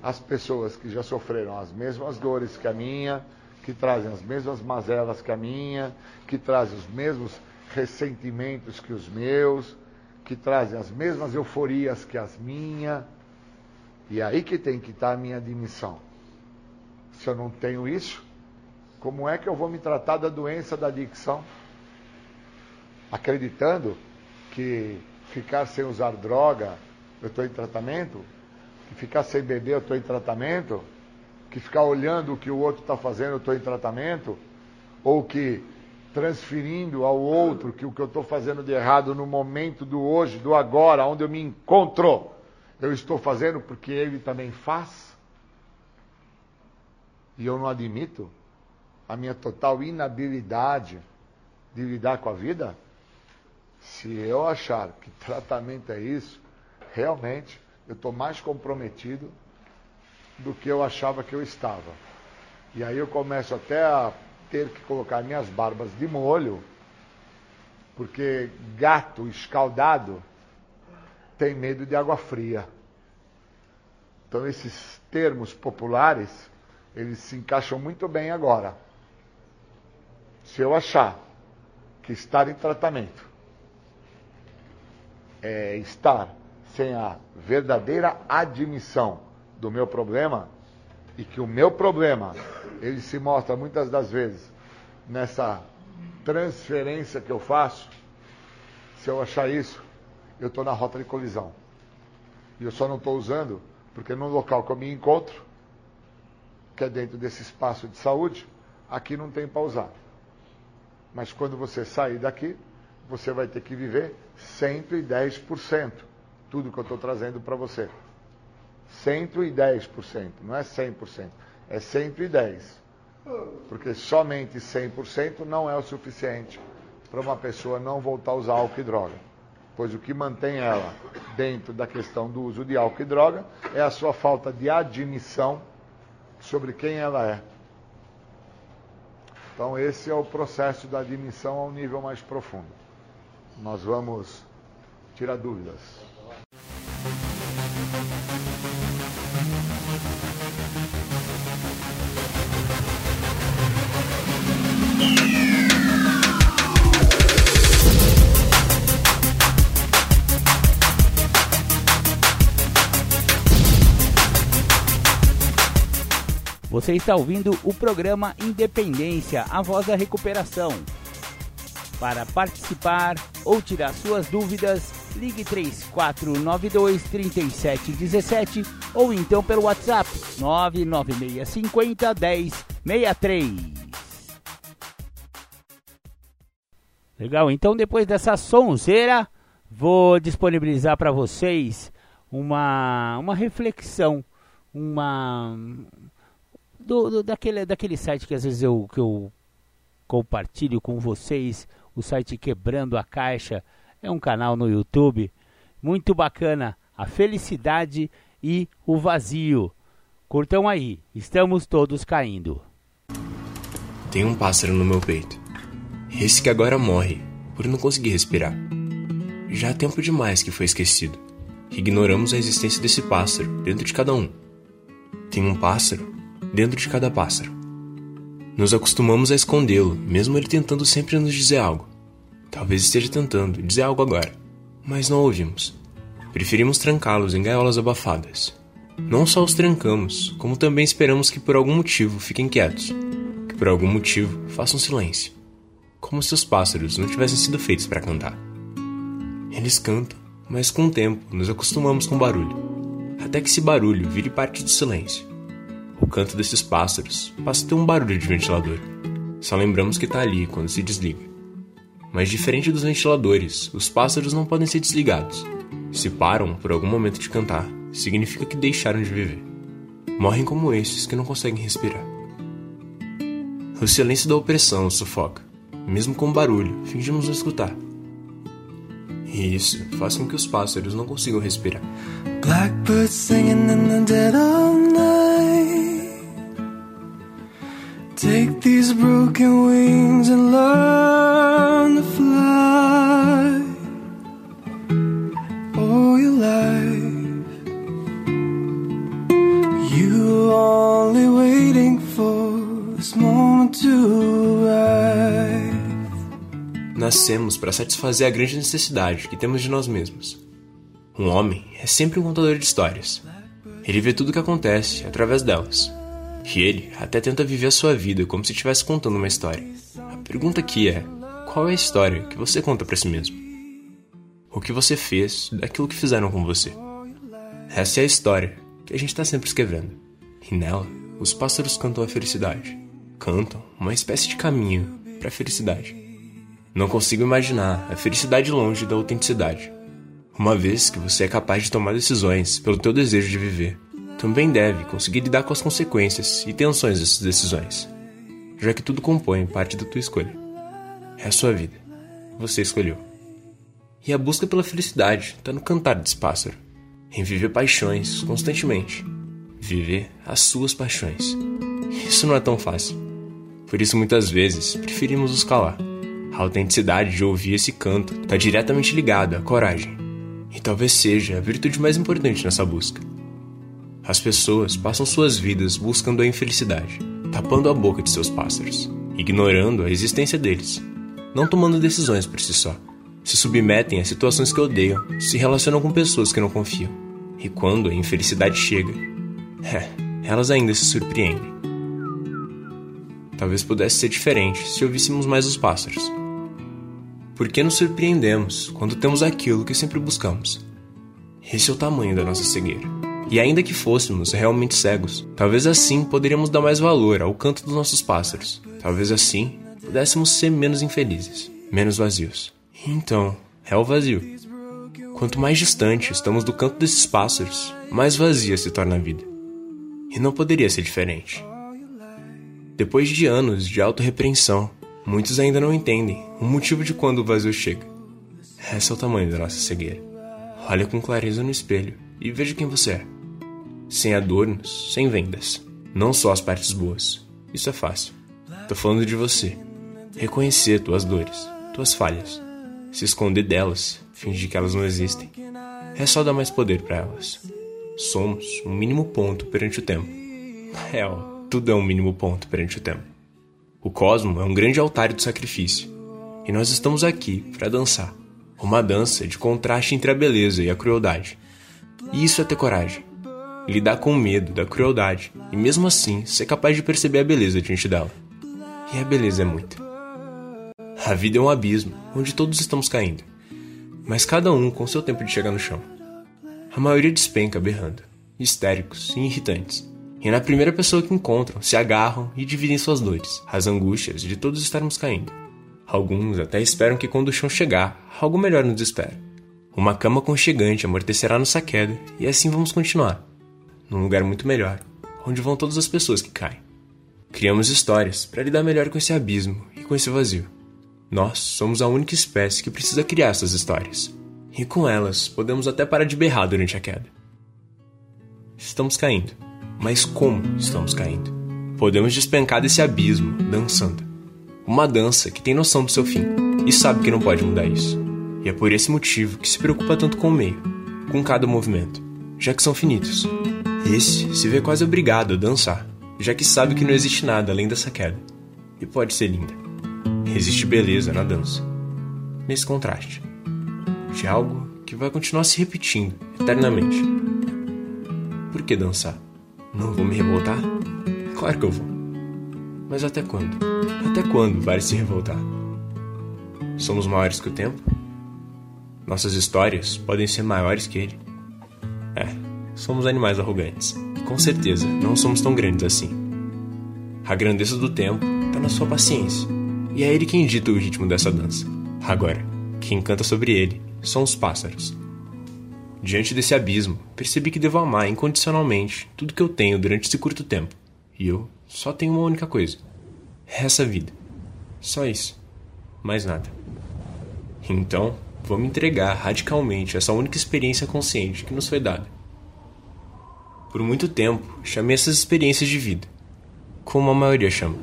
As pessoas que já sofreram as mesmas dores que a minha, que trazem as mesmas mazelas que a minha, que trazem os mesmos ressentimentos que os meus, que trazem as mesmas euforias que as minhas. E é aí que tem que estar a minha admissão. Se eu não tenho isso, como é que eu vou me tratar da doença da adicção? Acreditando que ficar sem usar droga eu estou em tratamento, que ficar sem beber, eu estou em tratamento, que ficar olhando o que o outro está fazendo, eu estou em tratamento, ou que transferindo ao outro que o que eu estou fazendo de errado no momento do hoje, do agora, onde eu me encontro, eu estou fazendo porque ele também faz. E eu não admito a minha total inabilidade de lidar com a vida. Se eu achar que tratamento é isso, realmente eu estou mais comprometido do que eu achava que eu estava. E aí eu começo até a ter que colocar minhas barbas de molho, porque gato escaldado tem medo de água fria. Então esses termos populares, eles se encaixam muito bem agora. Se eu achar que estar em tratamento é estar sem a verdadeira admissão do meu problema e que o meu problema ele se mostra muitas das vezes nessa transferência que eu faço, se eu achar isso, eu estou na rota de colisão. E eu só não estou usando porque no local que eu me encontro, que é dentro desse espaço de saúde, aqui não tem para usar. Mas quando você sair daqui, você vai ter que viver 110%. Tudo que eu estou trazendo para você. 110%, não é 100%, é 110%. Porque somente 100% não é o suficiente para uma pessoa não voltar a usar álcool e droga. Pois o que mantém ela dentro da questão do uso de álcool e droga é a sua falta de admissão sobre quem ela é. Então, esse é o processo da admissão a um nível mais profundo. Nós vamos tirar dúvidas. Você está ouvindo o programa Independência, a voz da recuperação. Para participar ou tirar suas dúvidas, ligue 3492 3717 ou então pelo WhatsApp 99650 1063. Legal, então depois dessa sonzeira, vou disponibilizar para vocês uma, uma reflexão, uma do, do, daquele, daquele site que às vezes eu, que eu compartilho com vocês, o site Quebrando a Caixa, é um canal no YouTube muito bacana, a felicidade e o vazio. Curtam aí, estamos todos caindo. Tem um pássaro no meu peito. Esse que agora morre por não conseguir respirar. Já há tempo demais que foi esquecido. Ignoramos a existência desse pássaro dentro de cada um. Tem um pássaro dentro de cada pássaro. Nos acostumamos a escondê-lo, mesmo ele tentando sempre nos dizer algo. Talvez esteja tentando dizer algo agora, mas não ouvimos. Preferimos trancá-los em gaiolas abafadas. Não só os trancamos, como também esperamos que por algum motivo fiquem quietos, que por algum motivo façam silêncio, como se os pássaros não tivessem sido feitos para cantar. Eles cantam, mas com o tempo nos acostumamos com o barulho, até que esse barulho vire parte do silêncio. O canto desses pássaros passa a ter um barulho de ventilador. Só lembramos que está ali quando se desliga. Mas diferente dos ventiladores, os pássaros não podem ser desligados. Se param por algum momento de cantar, significa que deixaram de viver. Morrem como esses que não conseguem respirar. O silêncio da opressão sufoca. Mesmo com barulho, fingimos não escutar. Isso faz com que os pássaros não consigam respirar. Blackbirds singing in the dead of Take these broken wings and learn to fly Nascemos para satisfazer a grande necessidade que temos de nós mesmos. Um homem é sempre um contador de histórias. Ele vê tudo o que acontece através delas. E ele até tenta viver a sua vida como se estivesse contando uma história. A pergunta aqui é: qual é a história que você conta para si mesmo? O que você fez daquilo que fizeram com você? Essa é a história que a gente está sempre escrevendo. E nela, os pássaros cantam a felicidade. Cantam uma espécie de caminho para a felicidade. Não consigo imaginar a felicidade longe da autenticidade. Uma vez que você é capaz de tomar decisões pelo teu desejo de viver, também deve conseguir lidar com as consequências e tensões dessas decisões, já que tudo compõe parte da tua escolha. É a sua vida. Você escolheu. E a busca pela felicidade está no cantar desse pássaro, em viver paixões constantemente, viver as suas paixões. Isso não é tão fácil. Por isso, muitas vezes, preferimos nos calar. A autenticidade de ouvir esse canto está diretamente ligada à coragem. E talvez seja a virtude mais importante nessa busca As pessoas passam suas vidas buscando a infelicidade, tapando a boca de seus pássaros, ignorando a existência deles, não tomando decisões por si só. Se submetem a situações que odeiam, se relacionam com pessoas que não confiam. E quando a infelicidade chega, é, elas ainda se surpreendem. Talvez pudesse ser diferente se ouvíssemos mais os pássaros. Por que nos surpreendemos quando temos aquilo que sempre buscamos? Esse é o tamanho da nossa cegueira. E ainda que fôssemos realmente cegos, talvez assim poderíamos dar mais valor ao canto dos nossos pássaros. Talvez assim pudéssemos ser menos infelizes, menos vazios. Então, é o vazio. Quanto mais distante estamos do canto desses pássaros, mais vazia se torna a vida. E não poderia ser diferente. Depois de anos de autorrepreensão, muitos ainda não entendem o motivo de quando o vazio chega. Esse é o tamanho da nossa cegueira. Olhe com clareza no espelho e veja quem você é. Sem adornos, sem vendas. Não só as partes boas. Isso é fácil. Tô falando de você. Reconhecer tuas dores, tuas falhas. Se esconder delas, fingir que elas não existem. É só dar mais poder para elas. Somos um mínimo ponto perante o tempo. É, ó, tudo é um mínimo ponto perante o tempo. O cosmo é um grande altar do sacrifício, e nós estamos aqui para dançar. Uma dança de contraste entre a beleza e a crueldade. E isso é ter coragem. Lidar com o medo da crueldade e mesmo assim ser capaz de perceber a beleza diante dela. E a beleza é muita. A vida é um abismo onde todos estamos caindo, mas cada um com seu tempo de chegar no chão. A maioria despenca berrando, histéricos e irritantes e na primeira pessoa que encontram, se agarram e dividem suas dores, as angústias de todos estarmos caindo. Alguns até esperam que quando o chão chegar, algo melhor nos espera. Uma cama conchegante amortecerá nossa queda e assim vamos continuar. Num lugar muito melhor, onde vão todas as pessoas que caem. Criamos histórias para lidar melhor com esse abismo e com esse vazio. Nós somos a única espécie que precisa criar essas histórias. E com elas, podemos até parar de berrar durante a queda. Estamos caindo. Mas como estamos caindo? Podemos despencar desse abismo dançando. Uma dança que tem noção do seu fim e sabe que não pode mudar isso. E é por esse motivo que se preocupa tanto com o meio, com cada movimento, já que são finitos. Esse se vê quase obrigado a dançar, já que sabe que não existe nada além dessa queda. E pode ser linda. Existe beleza na dança. Nesse contraste. De algo que vai continuar se repetindo eternamente. Por que dançar? Não vou me revoltar? Claro que eu vou. Mas até quando? Até quando vai se revoltar? Somos maiores que o tempo? Nossas histórias podem ser maiores que ele? É, somos animais arrogantes. Com certeza, não somos tão grandes assim. A grandeza do tempo está na sua paciência. E é ele quem dita o ritmo dessa dança. Agora, quem canta sobre ele são os pássaros. Diante desse abismo, percebi que devo amar incondicionalmente tudo que eu tenho durante esse curto tempo. E eu só tenho uma única coisa: essa vida. Só isso. Mais nada. Então, vou me entregar radicalmente a essa única experiência consciente que nos foi dada. Por muito tempo, chamei essas experiências de vida. Como a maioria chama.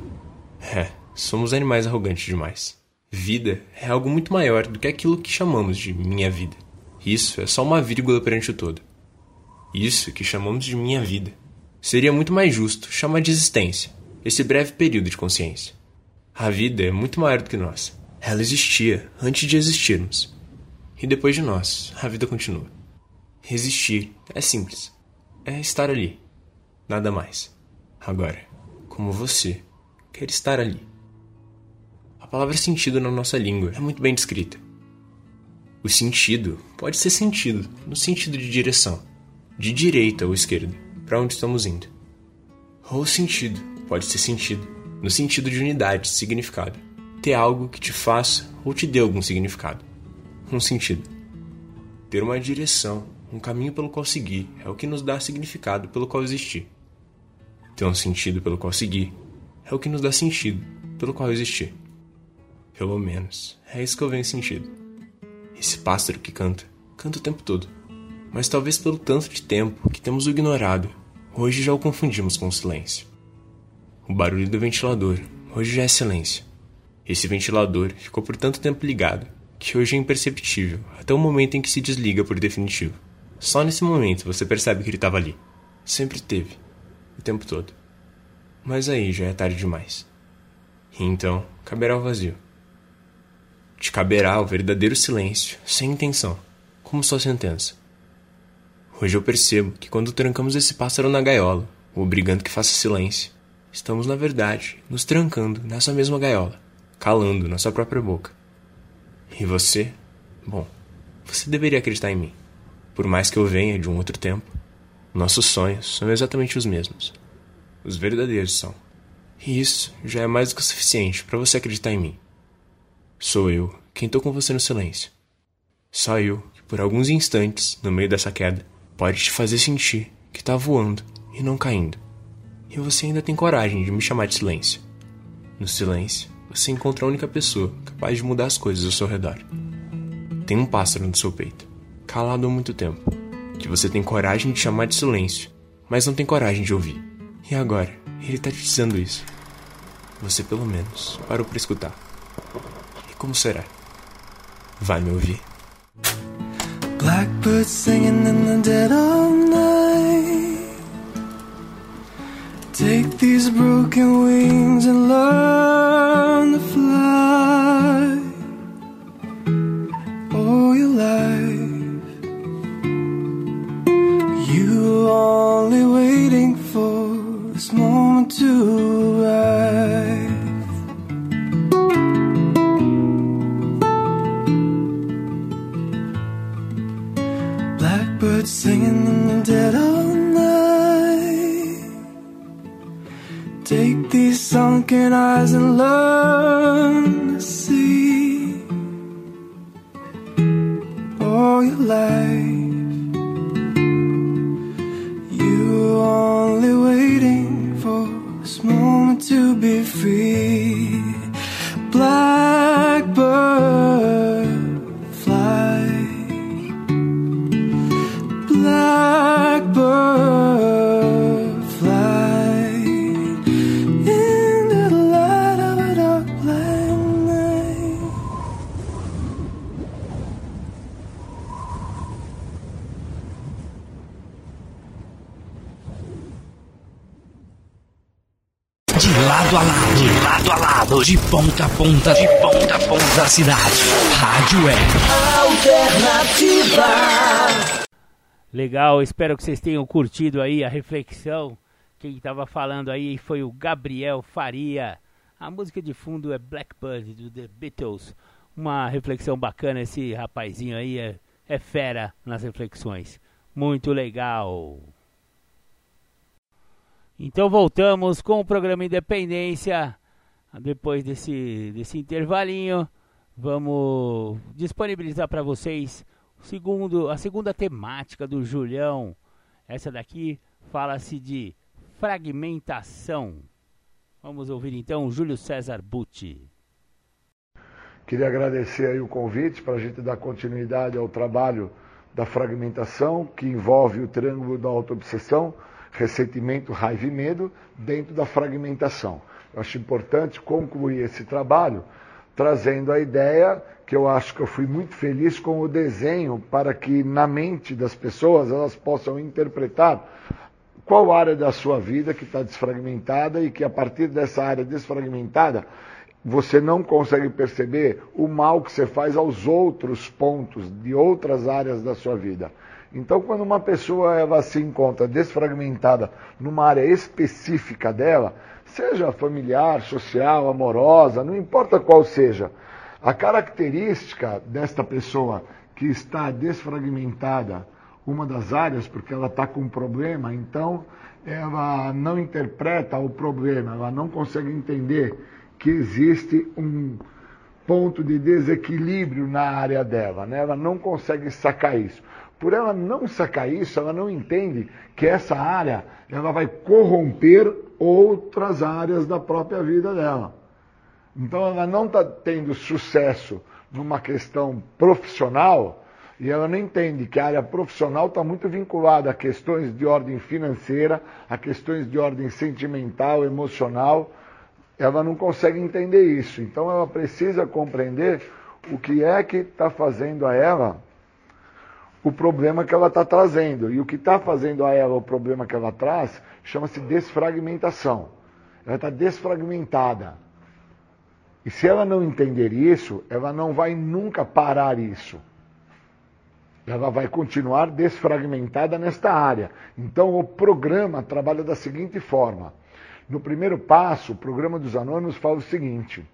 É, somos animais arrogantes demais. Vida é algo muito maior do que aquilo que chamamos de minha vida. Isso é só uma vírgula perante o todo. Isso que chamamos de minha vida. Seria muito mais justo chamar de existência, esse breve período de consciência. A vida é muito maior do que nós. Ela existia antes de existirmos. E depois de nós, a vida continua. Existir é simples. É estar ali. Nada mais. Agora, como você quer estar ali. A palavra sentido na nossa língua é muito bem descrita. O sentido pode ser sentido no sentido de direção, de direita ou esquerda, para onde estamos indo. Ou sentido pode ser sentido no sentido de unidade, significado, ter algo que te faça ou te dê algum significado. Um sentido. Ter uma direção, um caminho pelo qual seguir é o que nos dá significado pelo qual existir. Ter um sentido pelo qual seguir é o que nos dá sentido pelo qual existir. Pelo menos, é isso que eu venho sentido. Esse pássaro que canta, canta o tempo todo. Mas talvez pelo tanto de tempo que temos o ignorado, hoje já o confundimos com o silêncio. O barulho do ventilador, hoje já é silêncio. Esse ventilador ficou por tanto tempo ligado que hoje é imperceptível até o momento em que se desliga por definitivo. Só nesse momento você percebe que ele estava ali. Sempre teve, o tempo todo. Mas aí já é tarde demais. E então caberá o vazio. Te caberá o verdadeiro silêncio, sem intenção, como sua sentença. Hoje eu percebo que quando trancamos esse pássaro na gaiola, obrigando que faça silêncio, estamos, na verdade, nos trancando nessa mesma gaiola, calando nossa própria boca. E você? Bom, você deveria acreditar em mim. Por mais que eu venha de um outro tempo, nossos sonhos são exatamente os mesmos. Os verdadeiros são. E isso já é mais do que o suficiente para você acreditar em mim. Sou eu quem tô com você no silêncio. Só eu que por alguns instantes, no meio dessa queda, pode te fazer sentir que tá voando e não caindo. E você ainda tem coragem de me chamar de silêncio. No silêncio, você encontra a única pessoa capaz de mudar as coisas ao seu redor. Tem um pássaro no seu peito, calado há muito tempo, que você tem coragem de chamar de silêncio, mas não tem coragem de ouvir. E agora, ele tá te dizendo isso. Você pelo menos parou para escutar. Como será? Vai me ouvir? Blackbird singing in the dead of night. Take these broken wings and learn to fly. Sunken eyes and learn to see all your life. De ponta a ponta, de ponta a ponta da cidade. Rádio Web. Legal, espero que vocês tenham curtido aí a reflexão. Quem estava falando aí foi o Gabriel Faria. A música de fundo é Blackbird do The Beatles. Uma reflexão bacana, esse rapazinho aí é, é fera nas reflexões. Muito legal. Então voltamos com o programa Independência. Depois desse, desse intervalinho, vamos disponibilizar para vocês o segundo, a segunda temática do Julião. Essa daqui fala-se de fragmentação. Vamos ouvir então o Júlio César Butti. Queria agradecer aí o convite para a gente dar continuidade ao trabalho da fragmentação, que envolve o triângulo da autoobsessão, ressentimento, raiva e medo, dentro da fragmentação. Eu acho importante concluir esse trabalho trazendo a ideia que eu acho que eu fui muito feliz com o desenho para que na mente das pessoas elas possam interpretar qual área da sua vida que está desfragmentada e que a partir dessa área desfragmentada você não consegue perceber o mal que você faz aos outros pontos de outras áreas da sua vida. Então, quando uma pessoa ela se encontra desfragmentada numa área específica dela, seja familiar, social, amorosa, não importa qual seja, a característica desta pessoa que está desfragmentada, uma das áreas, porque ela está com um problema, então ela não interpreta o problema, ela não consegue entender que existe um ponto de desequilíbrio na área dela, né? ela não consegue sacar isso. Por ela não sacar isso, ela não entende que essa área ela vai corromper outras áreas da própria vida dela. Então ela não está tendo sucesso numa questão profissional e ela não entende que a área profissional está muito vinculada a questões de ordem financeira, a questões de ordem sentimental, emocional. Ela não consegue entender isso. Então ela precisa compreender o que é que está fazendo a ela o problema que ela está trazendo. E o que está fazendo a ela o problema que ela traz chama-se desfragmentação. Ela está desfragmentada. E se ela não entender isso, ela não vai nunca parar isso. Ela vai continuar desfragmentada nesta área. Então o programa trabalha da seguinte forma. No primeiro passo, o programa dos anônimos fala o seguinte: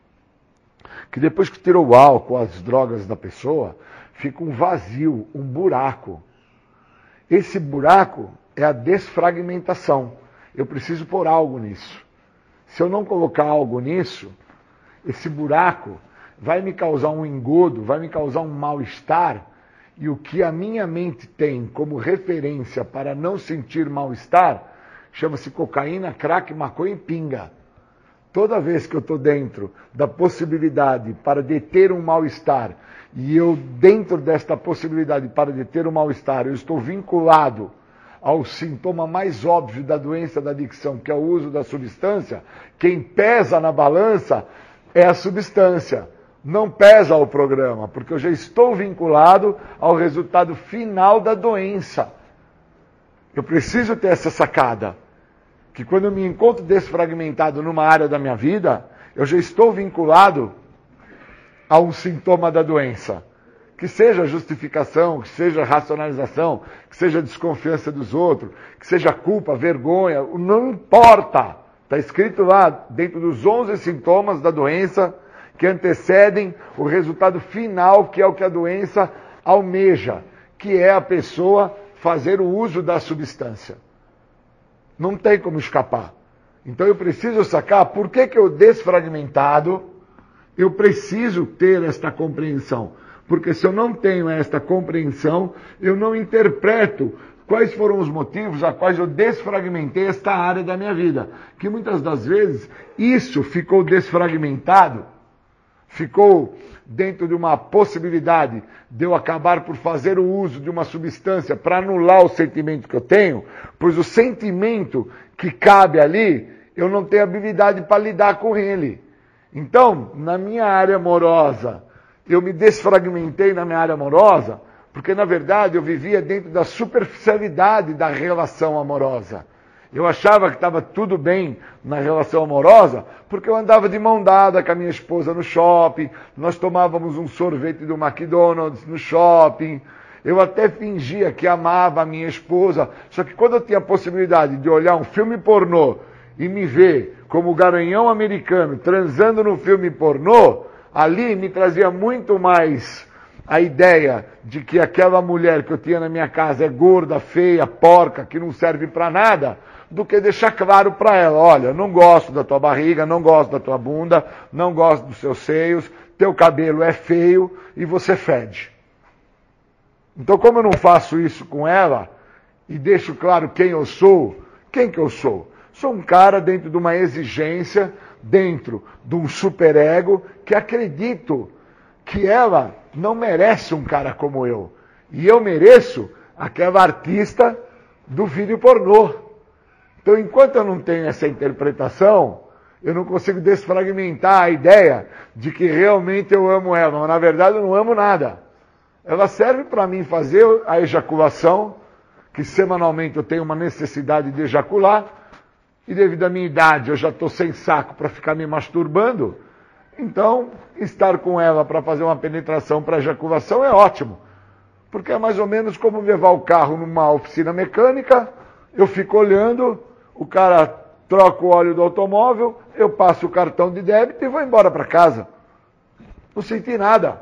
que depois que tirou o álcool, as drogas da pessoa, fica um vazio, um buraco. Esse buraco é a desfragmentação. Eu preciso pôr algo nisso. Se eu não colocar algo nisso, esse buraco vai me causar um engodo, vai me causar um mal-estar, e o que a minha mente tem como referência para não sentir mal-estar chama-se cocaína, crack, maconha e pinga. Toda vez que eu estou dentro da possibilidade para deter um mal-estar, e eu, dentro desta possibilidade para deter um mal-estar, eu estou vinculado ao sintoma mais óbvio da doença da adicção, que é o uso da substância, quem pesa na balança é a substância. Não pesa o programa, porque eu já estou vinculado ao resultado final da doença. Eu preciso ter essa sacada. Que quando eu me encontro desfragmentado numa área da minha vida, eu já estou vinculado a um sintoma da doença. Que seja justificação, que seja racionalização, que seja desconfiança dos outros, que seja culpa, vergonha, não importa. Está escrito lá, dentro dos 11 sintomas da doença que antecedem o resultado final, que é o que a doença almeja, que é a pessoa fazer o uso da substância. Não tem como escapar. Então eu preciso sacar por que, que eu desfragmentado, eu preciso ter esta compreensão. Porque se eu não tenho esta compreensão, eu não interpreto quais foram os motivos a quais eu desfragmentei esta área da minha vida. Que muitas das vezes isso ficou desfragmentado, ficou dentro de uma possibilidade de eu acabar por fazer o uso de uma substância para anular o sentimento que eu tenho, pois o sentimento que cabe ali, eu não tenho habilidade para lidar com ele. Então, na minha área amorosa, eu me desfragmentei na minha área amorosa, porque na verdade eu vivia dentro da superficialidade da relação amorosa. Eu achava que estava tudo bem na relação amorosa, porque eu andava de mão dada com a minha esposa no shopping, nós tomávamos um sorvete do McDonald's no shopping. Eu até fingia que amava a minha esposa, só que quando eu tinha a possibilidade de olhar um filme pornô e me ver como garanhão americano transando no filme pornô, ali me trazia muito mais a ideia de que aquela mulher que eu tinha na minha casa é gorda, feia, porca, que não serve para nada, do que deixar claro para ela, olha, não gosto da tua barriga, não gosto da tua bunda, não gosto dos seus seios, teu cabelo é feio e você fede. Então, como eu não faço isso com ela e deixo claro quem eu sou, quem que eu sou? Sou um cara dentro de uma exigência, dentro de um superego que acredito que ela não merece um cara como eu. E eu mereço aquela artista do vídeo pornô. Então, enquanto eu não tenho essa interpretação, eu não consigo desfragmentar a ideia de que realmente eu amo ela. Mas, na verdade, eu não amo nada. Ela serve para mim fazer a ejaculação, que semanalmente eu tenho uma necessidade de ejacular, e devido à minha idade eu já estou sem saco para ficar me masturbando. Então, estar com ela para fazer uma penetração para ejaculação é ótimo. Porque é mais ou menos como levar o carro numa oficina mecânica, eu fico olhando, o cara troca o óleo do automóvel, eu passo o cartão de débito e vou embora para casa. Não senti nada.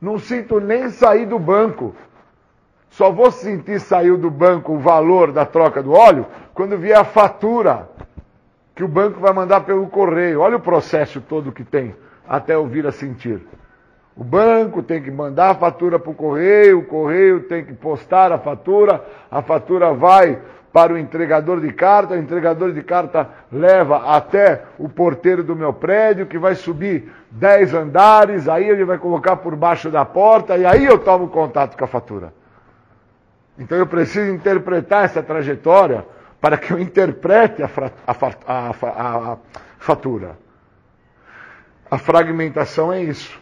Não sinto nem sair do banco. Só vou sentir sair do banco o valor da troca do óleo quando vier a fatura que o banco vai mandar pelo correio. Olha o processo todo que tem até eu vir a sentir. O banco tem que mandar a fatura para o correio, o correio tem que postar a fatura, a fatura vai para o entregador de carta, o entregador de carta leva até o porteiro do meu prédio, que vai subir 10 andares, aí ele vai colocar por baixo da porta, e aí eu tomo contato com a fatura. Então eu preciso interpretar essa trajetória para que eu interprete a, a, a, a fatura. A fragmentação é isso.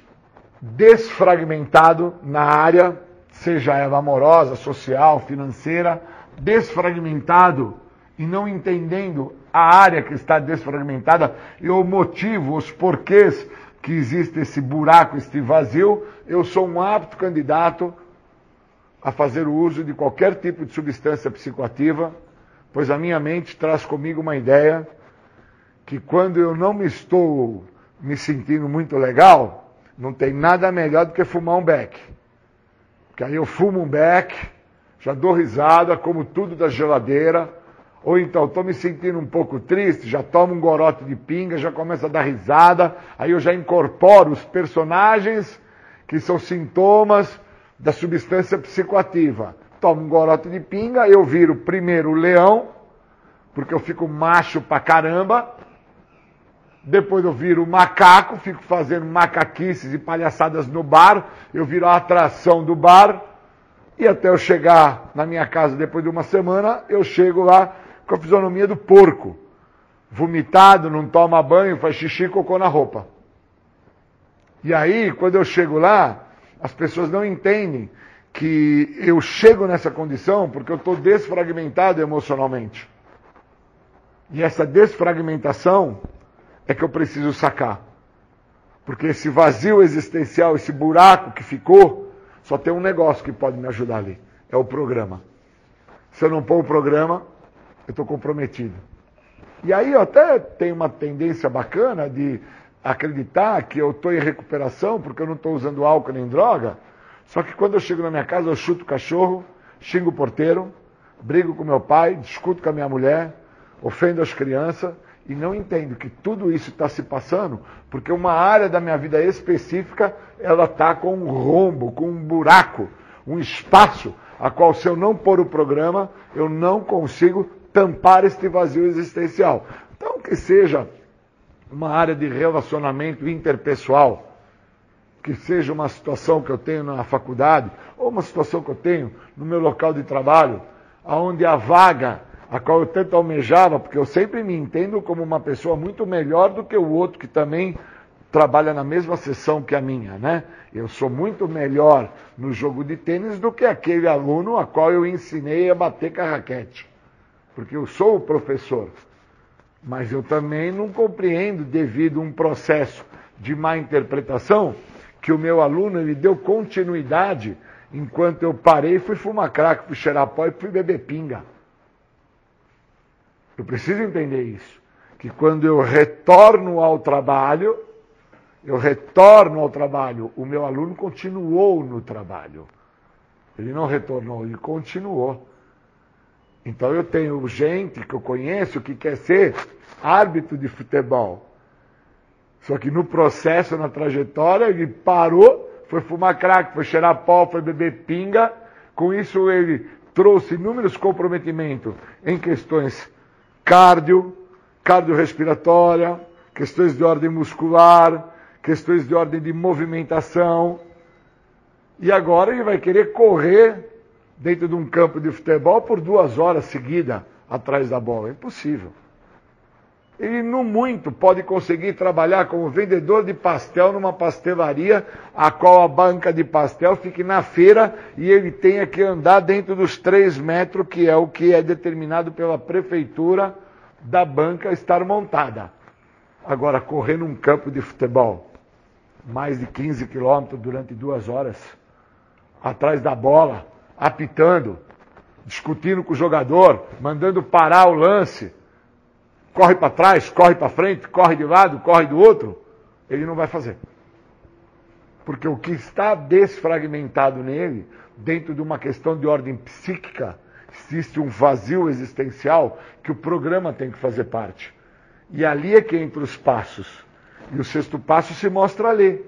Desfragmentado na área seja ela amorosa, social, financeira, desfragmentado e não entendendo a área que está desfragmentada e o motivo, os porquês que existe esse buraco, este vazio, eu sou um apto candidato a fazer o uso de qualquer tipo de substância psicoativa, pois a minha mente traz comigo uma ideia que quando eu não me estou me sentindo muito legal, não tem nada melhor do que fumar um beck. Porque aí eu fumo um beck, já dou risada, como tudo da geladeira, ou então estou me sentindo um pouco triste, já tomo um gorote de pinga, já começo a dar risada, aí eu já incorporo os personagens que são sintomas da substância psicoativa. Tomo um gorote de pinga, eu viro primeiro leão, porque eu fico macho pra caramba. Depois eu viro macaco, fico fazendo macaquices e palhaçadas no bar. Eu viro a atração do bar. E até eu chegar na minha casa depois de uma semana, eu chego lá com a fisionomia do porco. Vomitado, não toma banho, faz xixi e cocô na roupa. E aí, quando eu chego lá, as pessoas não entendem que eu chego nessa condição porque eu estou desfragmentado emocionalmente. E essa desfragmentação é que eu preciso sacar. Porque esse vazio existencial, esse buraco que ficou, só tem um negócio que pode me ajudar ali: é o programa. Se eu não pôr o programa, eu estou comprometido. E aí eu até tenho uma tendência bacana de acreditar que eu estou em recuperação porque eu não estou usando álcool nem droga. Só que quando eu chego na minha casa, eu chuto o cachorro, xingo o porteiro, brigo com meu pai, discuto com a minha mulher, ofendo as crianças e não entendo que tudo isso está se passando porque uma área da minha vida específica ela está com um rombo, com um buraco, um espaço a qual se eu não pôr o programa eu não consigo tampar este vazio existencial. Então que seja uma área de relacionamento interpessoal, que seja uma situação que eu tenho na faculdade, ou uma situação que eu tenho no meu local de trabalho, aonde a vaga a qual eu tanto almejava, porque eu sempre me entendo como uma pessoa muito melhor do que o outro que também trabalha na mesma sessão que a minha, né? Eu sou muito melhor no jogo de tênis do que aquele aluno a qual eu ensinei a bater com a raquete. Porque eu sou o professor. Mas eu também não compreendo, devido a um processo de má interpretação, que o meu aluno ele deu continuidade enquanto eu parei, fui fumar crack, fui cheirar pó e fui beber pinga. Eu preciso entender isso. Que quando eu retorno ao trabalho, eu retorno ao trabalho, o meu aluno continuou no trabalho. Ele não retornou, ele continuou. Então eu tenho gente que eu conheço que quer ser árbitro de futebol. Só que no processo, na trajetória, ele parou, foi fumar crack, foi cheirar pó, foi beber pinga. Com isso ele trouxe inúmeros comprometimentos em questões cardio, cardiorrespiratória, questões de ordem muscular, questões de ordem de movimentação. E agora ele vai querer correr dentro de um campo de futebol por duas horas seguidas atrás da bola. É impossível. Ele, no muito, pode conseguir trabalhar como vendedor de pastel numa pastelaria, a qual a banca de pastel fique na feira e ele tenha que andar dentro dos três metros, que é o que é determinado pela prefeitura da banca estar montada. Agora, correr num campo de futebol, mais de 15 quilômetros durante duas horas, atrás da bola, apitando, discutindo com o jogador, mandando parar o lance, corre para trás, corre para frente, corre de lado, corre do outro, ele não vai fazer. Porque o que está desfragmentado nele, dentro de uma questão de ordem psíquica, existe um vazio existencial que o programa tem que fazer parte. E ali é que entra os passos. E o sexto passo se mostra ali.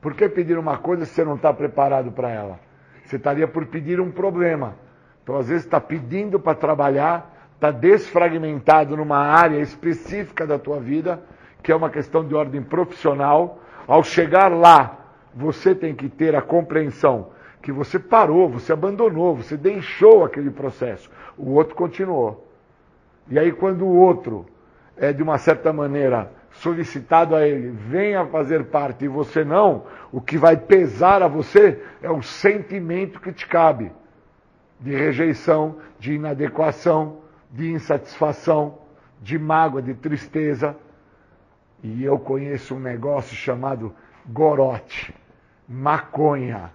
Por que pedir uma coisa se você não está preparado para ela? Você estaria por pedir um problema. Então, às vezes, está pedindo para trabalhar, está desfragmentado numa área específica da tua vida, que é uma questão de ordem profissional. Ao chegar lá, você tem que ter a compreensão que você parou, você abandonou, você deixou aquele processo. O outro continuou. E aí, quando o outro é, de uma certa maneira, solicitado a ele, venha fazer parte e você não, o que vai pesar a você é o sentimento que te cabe de rejeição, de inadequação, de insatisfação, de mágoa, de tristeza. E eu conheço um negócio chamado gorote, maconha.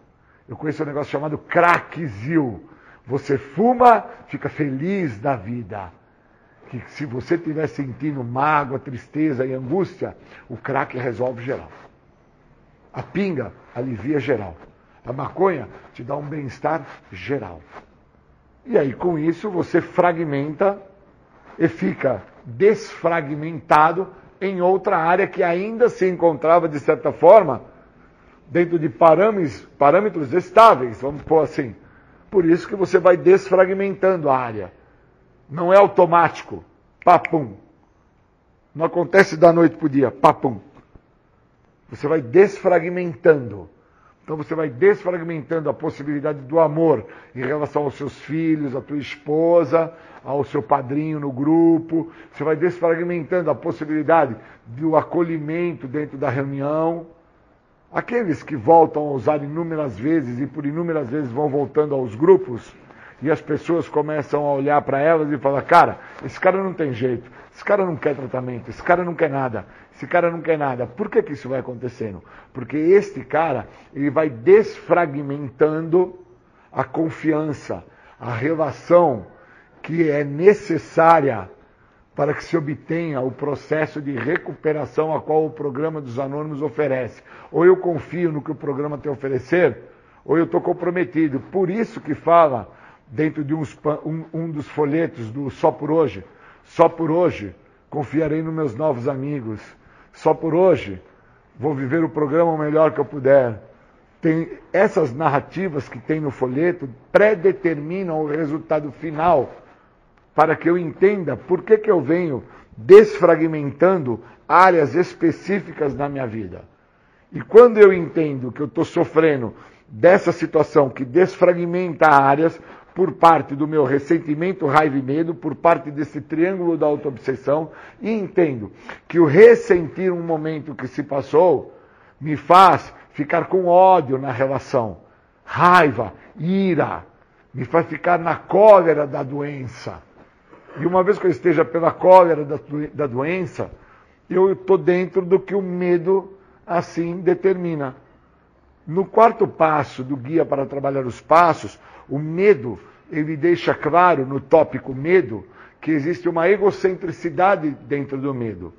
Eu conheço um negócio chamado crackzil. Você fuma, fica feliz da vida. Que se você estiver sentindo mágoa, tristeza e angústia, o crack resolve geral. A pinga alivia geral. A maconha te dá um bem-estar geral. E aí, com isso, você fragmenta e fica desfragmentado em outra área que ainda se encontrava, de certa forma, dentro de parâmetros, parâmetros estáveis, vamos pôr assim. Por isso que você vai desfragmentando a área. Não é automático. Papum. Não acontece da noite para o dia. Papum. Você vai desfragmentando. Então você vai desfragmentando a possibilidade do amor em relação aos seus filhos, à tua esposa, ao seu padrinho no grupo. Você vai desfragmentando a possibilidade do acolhimento dentro da reunião. Aqueles que voltam a usar inúmeras vezes e por inúmeras vezes vão voltando aos grupos, e as pessoas começam a olhar para elas e falar: cara, esse cara não tem jeito, esse cara não quer tratamento, esse cara não quer nada, esse cara não quer nada. Por que, que isso vai acontecendo? Porque este cara ele vai desfragmentando a confiança, a relação que é necessária para que se obtenha o processo de recuperação a qual o programa dos anônimos oferece. Ou eu confio no que o programa tem a oferecer, ou eu estou comprometido. Por isso que fala dentro de uns, um, um dos folhetos do Só por Hoje, só por hoje confiarei nos meus novos amigos. Só por hoje vou viver o programa o melhor que eu puder. Tem essas narrativas que tem no folheto predeterminam o resultado final para que eu entenda por que, que eu venho desfragmentando áreas específicas na minha vida. E quando eu entendo que eu estou sofrendo dessa situação que desfragmenta áreas por parte do meu ressentimento, raiva e medo, por parte desse triângulo da autoobsessão, e entendo que o ressentir um momento que se passou me faz ficar com ódio na relação, raiva, ira, me faz ficar na cólera da doença e uma vez que eu esteja pela cólera da, da doença, eu estou dentro do que o medo assim determina. No quarto passo do guia para trabalhar os passos, o medo, ele deixa claro no tópico medo que existe uma egocentricidade dentro do medo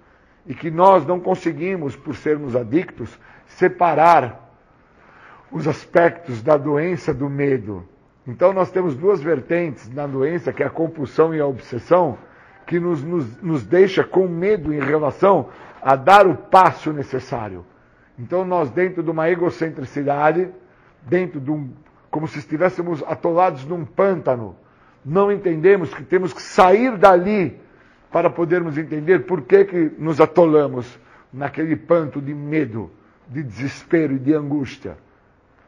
e que nós não conseguimos, por sermos adictos, separar os aspectos da doença do medo. Então nós temos duas vertentes na doença, que é a compulsão e a obsessão, que nos, nos, nos deixa com medo em relação a dar o passo necessário. Então nós, dentro de uma egocentricidade, dentro de um. Como se estivéssemos atolados num pântano, não entendemos que temos que sair dali para podermos entender por que, que nos atolamos naquele panto de medo, de desespero e de angústia.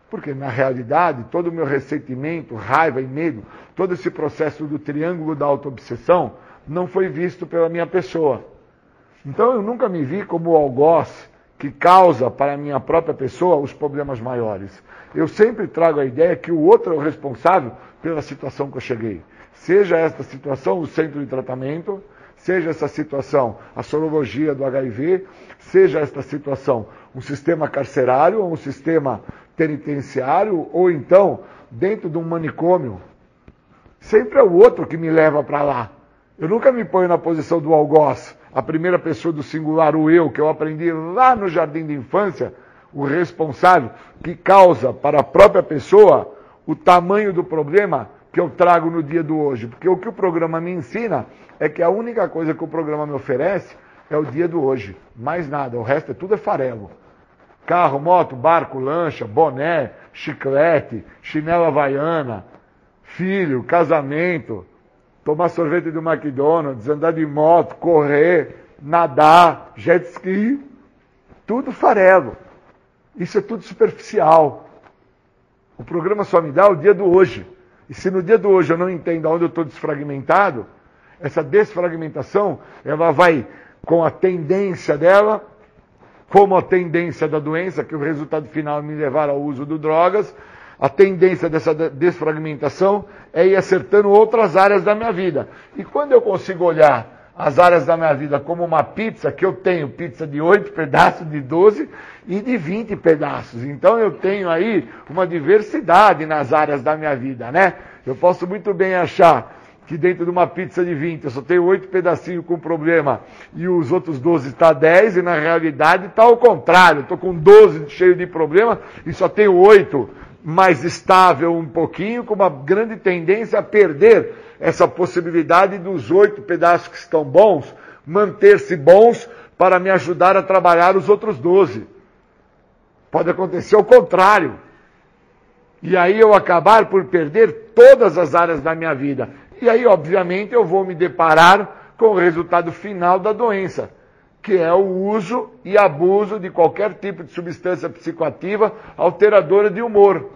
Porque, na realidade, todo o meu ressentimento, raiva e medo, todo esse processo do triângulo da autoobsessão não foi visto pela minha pessoa. Então, eu nunca me vi como algoz que causa para a minha própria pessoa os problemas maiores. Eu sempre trago a ideia que o outro é o responsável pela situação que eu cheguei. Seja esta situação o centro de tratamento, seja essa situação a sorologia do HIV, seja esta situação um sistema carcerário ou um sistema penitenciário ou então dentro de um manicômio. Sempre é o outro que me leva para lá. Eu nunca me ponho na posição do algoz, a primeira pessoa do singular, o eu, que eu aprendi lá no jardim de infância, o responsável que causa para a própria pessoa o tamanho do problema que eu trago no dia do hoje. Porque o que o programa me ensina é que a única coisa que o programa me oferece é o dia do hoje. Mais nada, o resto é tudo é farelo. Carro, moto, barco, lancha, boné, chiclete, chinela havaiana, filho, casamento, tomar sorvete do McDonald's, andar de moto, correr, nadar, jet ski, tudo farelo. Isso é tudo superficial. O programa só me dá o dia do hoje. E se no dia do hoje eu não entendo onde eu estou desfragmentado, essa desfragmentação ela vai com a tendência dela, como a tendência da doença, que o resultado final é me levar ao uso de drogas, a tendência dessa desfragmentação é ir acertando outras áreas da minha vida. E quando eu consigo olhar as áreas da minha vida como uma pizza, que eu tenho pizza de 8 pedaços, de 12 e de 20 pedaços. Então eu tenho aí uma diversidade nas áreas da minha vida, né? Eu posso muito bem achar que dentro de uma pizza de 20 eu só tenho 8 pedacinhos com problema e os outros 12 está 10 e na realidade está ao contrário. Estou com 12 cheio de problema e só tenho 8 mais estável um pouquinho, com uma grande tendência a perder essa possibilidade dos oito pedaços que estão bons, manter-se bons para me ajudar a trabalhar os outros doze. Pode acontecer o contrário. E aí eu acabar por perder todas as áreas da minha vida. E aí, obviamente, eu vou me deparar com o resultado final da doença, que é o uso e abuso de qualquer tipo de substância psicoativa alteradora de humor.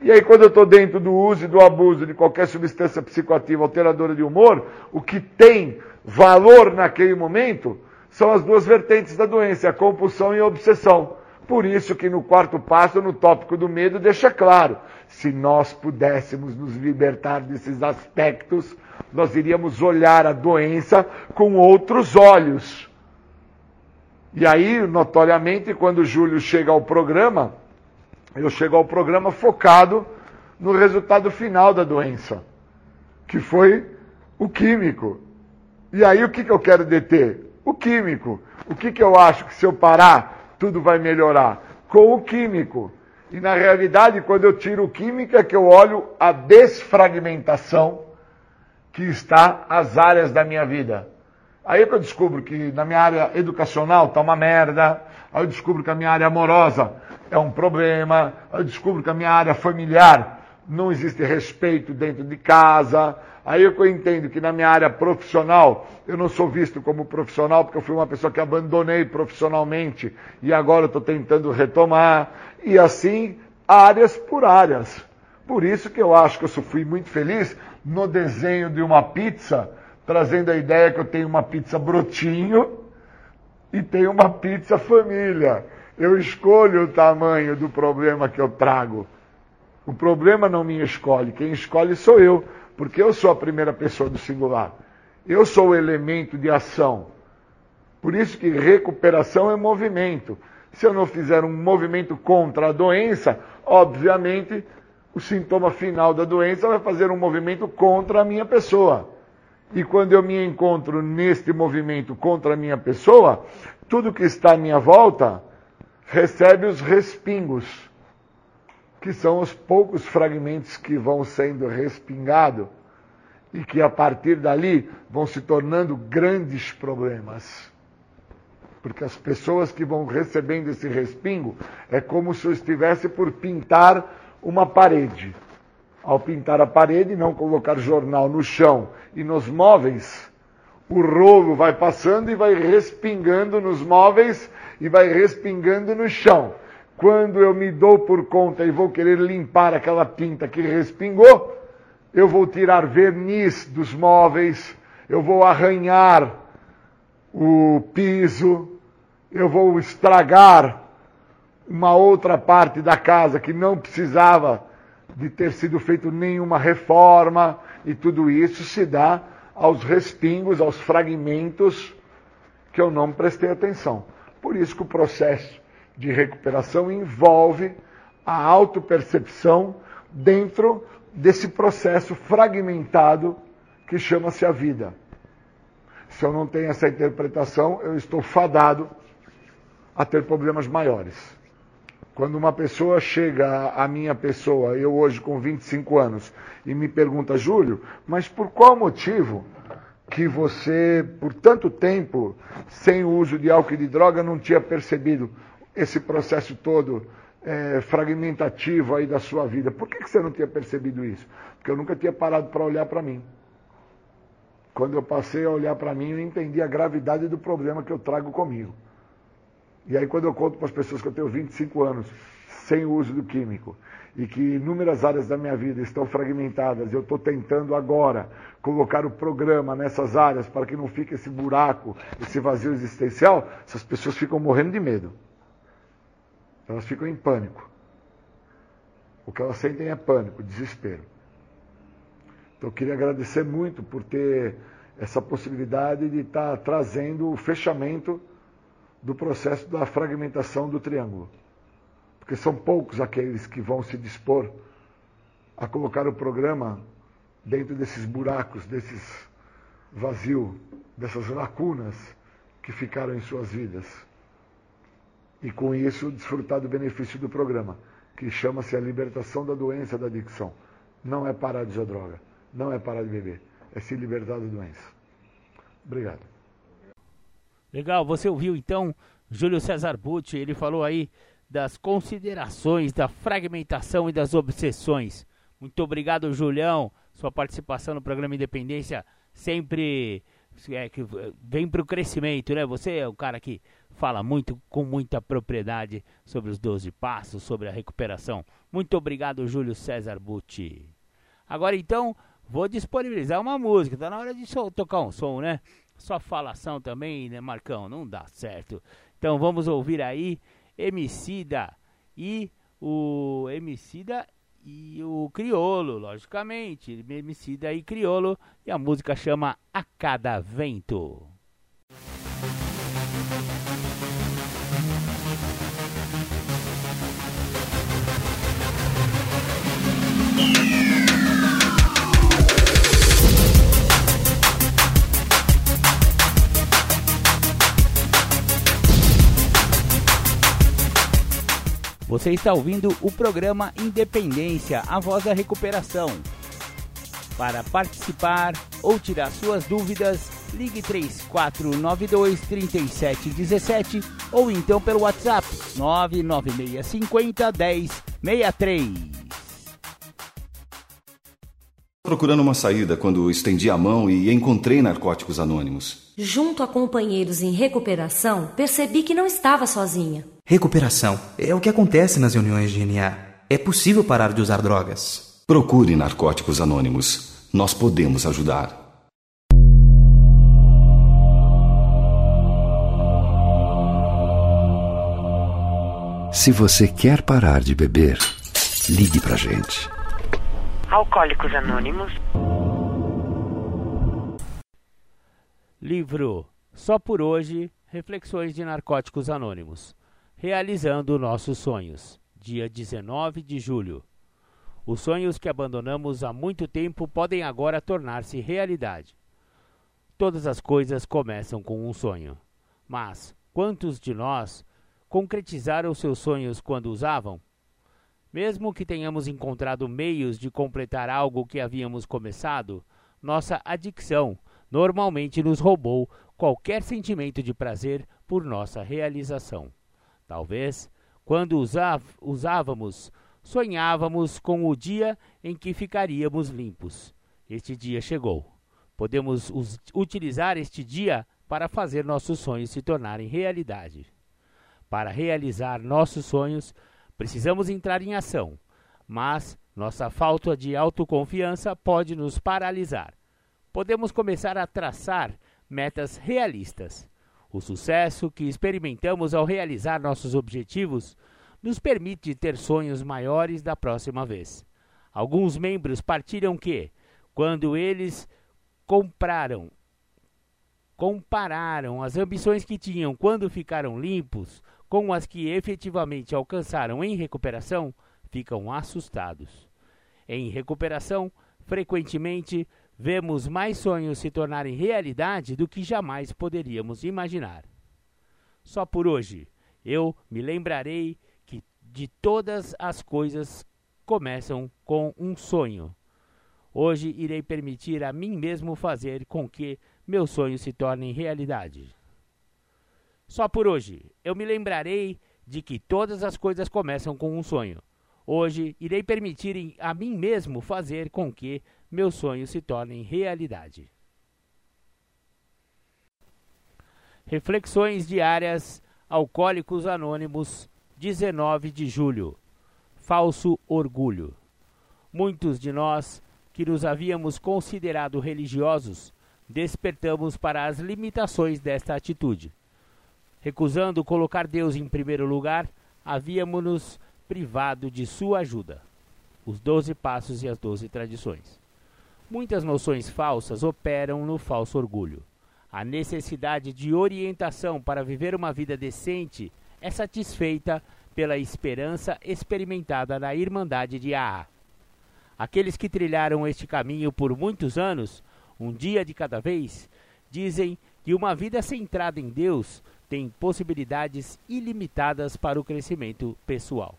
E aí, quando eu estou dentro do uso e do abuso de qualquer substância psicoativa alteradora de humor, o que tem valor naquele momento são as duas vertentes da doença, a compulsão e a obsessão. Por isso que no quarto passo, no tópico do medo, deixa claro, se nós pudéssemos nos libertar desses aspectos, nós iríamos olhar a doença com outros olhos. E aí, notoriamente, quando o Júlio chega ao programa, eu chego ao programa focado no resultado final da doença, que foi o químico. E aí o que, que eu quero deter? O químico. O que, que eu acho que se eu parar, tudo vai melhorar? Com o químico. E na realidade, quando eu tiro o químico, é que eu olho a desfragmentação que está as áreas da minha vida. Aí eu descubro que na minha área educacional está uma merda. Aí eu descubro que a minha área amorosa é um problema. Aí eu descubro que a minha área familiar não existe respeito dentro de casa. Aí é eu entendo que na minha área profissional eu não sou visto como profissional porque eu fui uma pessoa que abandonei profissionalmente e agora estou tentando retomar. E assim, áreas por áreas. Por isso que eu acho que eu fui muito feliz no desenho de uma pizza, trazendo a ideia que eu tenho uma pizza brotinho e tenho uma pizza família. Eu escolho o tamanho do problema que eu trago. O problema não me escolhe, quem escolhe sou eu, porque eu sou a primeira pessoa do singular. Eu sou o elemento de ação. Por isso que recuperação é movimento. Se eu não fizer um movimento contra a doença, obviamente o sintoma final da doença vai fazer um movimento contra a minha pessoa. E quando eu me encontro neste movimento contra a minha pessoa, tudo que está à minha volta recebe os respingos, que são os poucos fragmentos que vão sendo respingados e que a partir dali vão se tornando grandes problemas. Porque as pessoas que vão recebendo esse respingo é como se eu estivesse por pintar uma parede. Ao pintar a parede, não colocar jornal no chão e nos móveis, o rolo vai passando e vai respingando nos móveis e vai respingando no chão. Quando eu me dou por conta e vou querer limpar aquela tinta que respingou, eu vou tirar verniz dos móveis, eu vou arranhar o piso, eu vou estragar uma outra parte da casa que não precisava de ter sido feito nenhuma reforma, e tudo isso se dá aos respingos, aos fragmentos que eu não prestei atenção. Por isso que o processo de recuperação envolve a autopercepção dentro desse processo fragmentado que chama-se a vida. Se eu não tenho essa interpretação, eu estou fadado a ter problemas maiores. Quando uma pessoa chega à minha pessoa, eu hoje com 25 anos, e me pergunta, Júlio, mas por qual motivo que você, por tanto tempo, sem o uso de álcool e de droga, não tinha percebido esse processo todo é, fragmentativo aí da sua vida. Por que, que você não tinha percebido isso? Porque eu nunca tinha parado para olhar para mim. Quando eu passei a olhar para mim, eu entendi a gravidade do problema que eu trago comigo. E aí, quando eu conto para as pessoas que eu tenho 25 anos sem o uso do químico e que inúmeras áreas da minha vida estão fragmentadas, eu estou tentando agora colocar o programa nessas áreas para que não fique esse buraco, esse vazio existencial, essas pessoas ficam morrendo de medo. Elas ficam em pânico. O que elas sentem é pânico, desespero. Então eu queria agradecer muito por ter essa possibilidade de estar trazendo o fechamento do processo da fragmentação do triângulo porque são poucos aqueles que vão se dispor a colocar o programa dentro desses buracos, desses vazios, dessas lacunas que ficaram em suas vidas. E com isso desfrutar do benefício do programa, que chama-se a libertação da doença da adicção. Não é parar de usar droga, não é parar de beber, é se libertar da doença. Obrigado. Legal, você ouviu então Júlio César Butti, ele falou aí das considerações, da fragmentação e das obsessões. Muito obrigado, Julião. Sua participação no programa Independência sempre é, que vem para o crescimento, né? Você é o cara que fala muito, com muita propriedade sobre os 12 passos, sobre a recuperação. Muito obrigado, Júlio César Butti. Agora então, vou disponibilizar uma música. Tá na hora de tocar um som, né? Só falação também, né, Marcão? Não dá certo. Então vamos ouvir aí Emicida e o Emicida e o Criolo, logicamente, Emicida e Criolo, e a música chama A Cada Vento. Você está ouvindo o programa Independência, a voz da recuperação. Para participar ou tirar suas dúvidas, ligue 3492 3717 ou então pelo WhatsApp 99650 1063. Procurando uma saída quando estendi a mão e encontrei Narcóticos Anônimos. Junto a companheiros em recuperação, percebi que não estava sozinha. Recuperação é o que acontece nas reuniões de NA. É possível parar de usar drogas. Procure Narcóticos Anônimos. Nós podemos ajudar. Se você quer parar de beber, ligue pra gente. Alcoólicos Anônimos. Livro Só por hoje Reflexões de Narcóticos Anônimos Realizando Nossos Sonhos, dia 19 de julho. Os sonhos que abandonamos há muito tempo podem agora tornar-se realidade. Todas as coisas começam com um sonho. Mas quantos de nós concretizaram seus sonhos quando usavam? Mesmo que tenhamos encontrado meios de completar algo que havíamos começado, nossa adicção normalmente nos roubou qualquer sentimento de prazer por nossa realização. Talvez, quando usávamos, sonhávamos com o dia em que ficaríamos limpos. Este dia chegou. Podemos utilizar este dia para fazer nossos sonhos se tornarem realidade. Para realizar nossos sonhos, precisamos entrar em ação, mas nossa falta de autoconfiança pode nos paralisar. Podemos começar a traçar metas realistas o sucesso que experimentamos ao realizar nossos objetivos nos permite ter sonhos maiores da próxima vez. Alguns membros partilham que, quando eles compraram, compararam as ambições que tinham quando ficaram limpos com as que efetivamente alcançaram em recuperação, ficam assustados. Em recuperação, frequentemente vemos mais sonhos se tornarem realidade do que jamais poderíamos imaginar. Só por hoje, eu me lembrarei que de todas as coisas começam com um sonho. Hoje irei permitir a mim mesmo fazer com que meus sonhos se tornem realidade. Só por hoje, eu me lembrarei de que todas as coisas começam com um sonho. Hoje irei permitir a mim mesmo fazer com que meus sonhos se tornem realidade. Reflexões diárias Alcoólicos Anônimos, 19 de julho. falso orgulho. Muitos de nós, que nos havíamos considerado religiosos, despertamos para as limitações desta atitude. Recusando colocar Deus em primeiro lugar, havíamos-nos privado de sua ajuda. Os doze passos e as doze tradições. Muitas noções falsas operam no falso orgulho. A necessidade de orientação para viver uma vida decente é satisfeita pela esperança experimentada na Irmandade de AA. Aqueles que trilharam este caminho por muitos anos, um dia de cada vez, dizem que uma vida centrada em Deus tem possibilidades ilimitadas para o crescimento pessoal.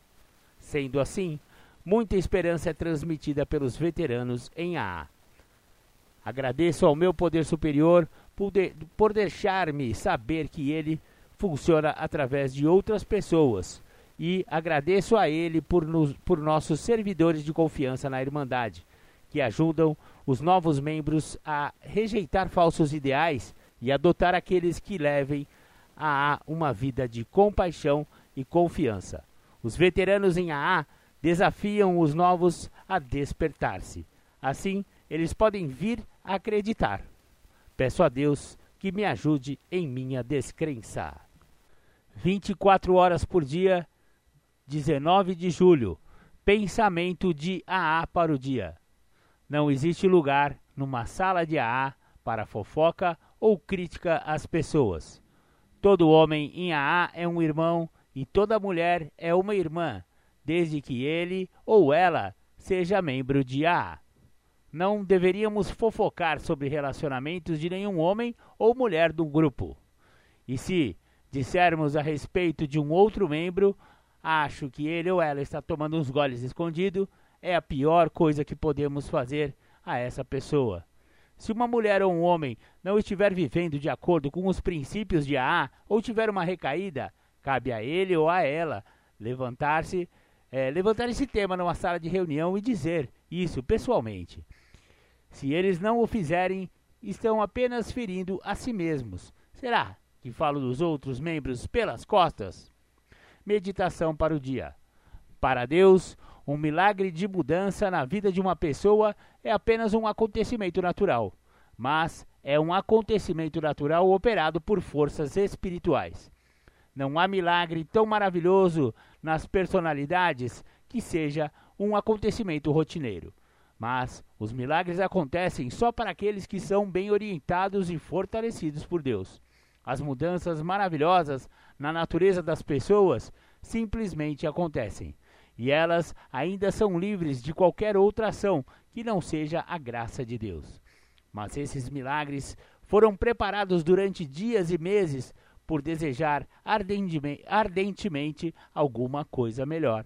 Sendo assim, muita esperança é transmitida pelos veteranos em AA. Agradeço ao meu poder superior por, de, por deixar-me saber que ele funciona através de outras pessoas e agradeço a ele por, nos, por nossos servidores de confiança na Irmandade, que ajudam os novos membros a rejeitar falsos ideais e adotar aqueles que levem a uma vida de compaixão e confiança. Os veteranos em AA desafiam os novos a despertar-se. Assim, eles podem vir acreditar. Peço a Deus que me ajude em minha descrença. 24 horas por dia, 19 de julho. Pensamento de AA para o dia. Não existe lugar numa sala de AA para fofoca ou crítica às pessoas. Todo homem em AA é um irmão e toda mulher é uma irmã, desde que ele ou ela seja membro de AA. Não deveríamos fofocar sobre relacionamentos de nenhum homem ou mulher do grupo. E se dissermos a respeito de um outro membro, acho que ele ou ela está tomando uns goles escondido, é a pior coisa que podemos fazer a essa pessoa. Se uma mulher ou um homem não estiver vivendo de acordo com os princípios de AA ou tiver uma recaída, cabe a ele ou a ela levantar-se, é, levantar esse tema numa sala de reunião e dizer isso pessoalmente. Se eles não o fizerem, estão apenas ferindo a si mesmos. Será que falo dos outros membros pelas costas? Meditação para o dia. Para Deus, um milagre de mudança na vida de uma pessoa é apenas um acontecimento natural, mas é um acontecimento natural operado por forças espirituais. Não há milagre tão maravilhoso nas personalidades que seja um acontecimento rotineiro. Mas os milagres acontecem só para aqueles que são bem orientados e fortalecidos por Deus. As mudanças maravilhosas na natureza das pessoas simplesmente acontecem, e elas ainda são livres de qualquer outra ação que não seja a graça de Deus. Mas esses milagres foram preparados durante dias e meses por desejar ardentemente, alguma coisa melhor.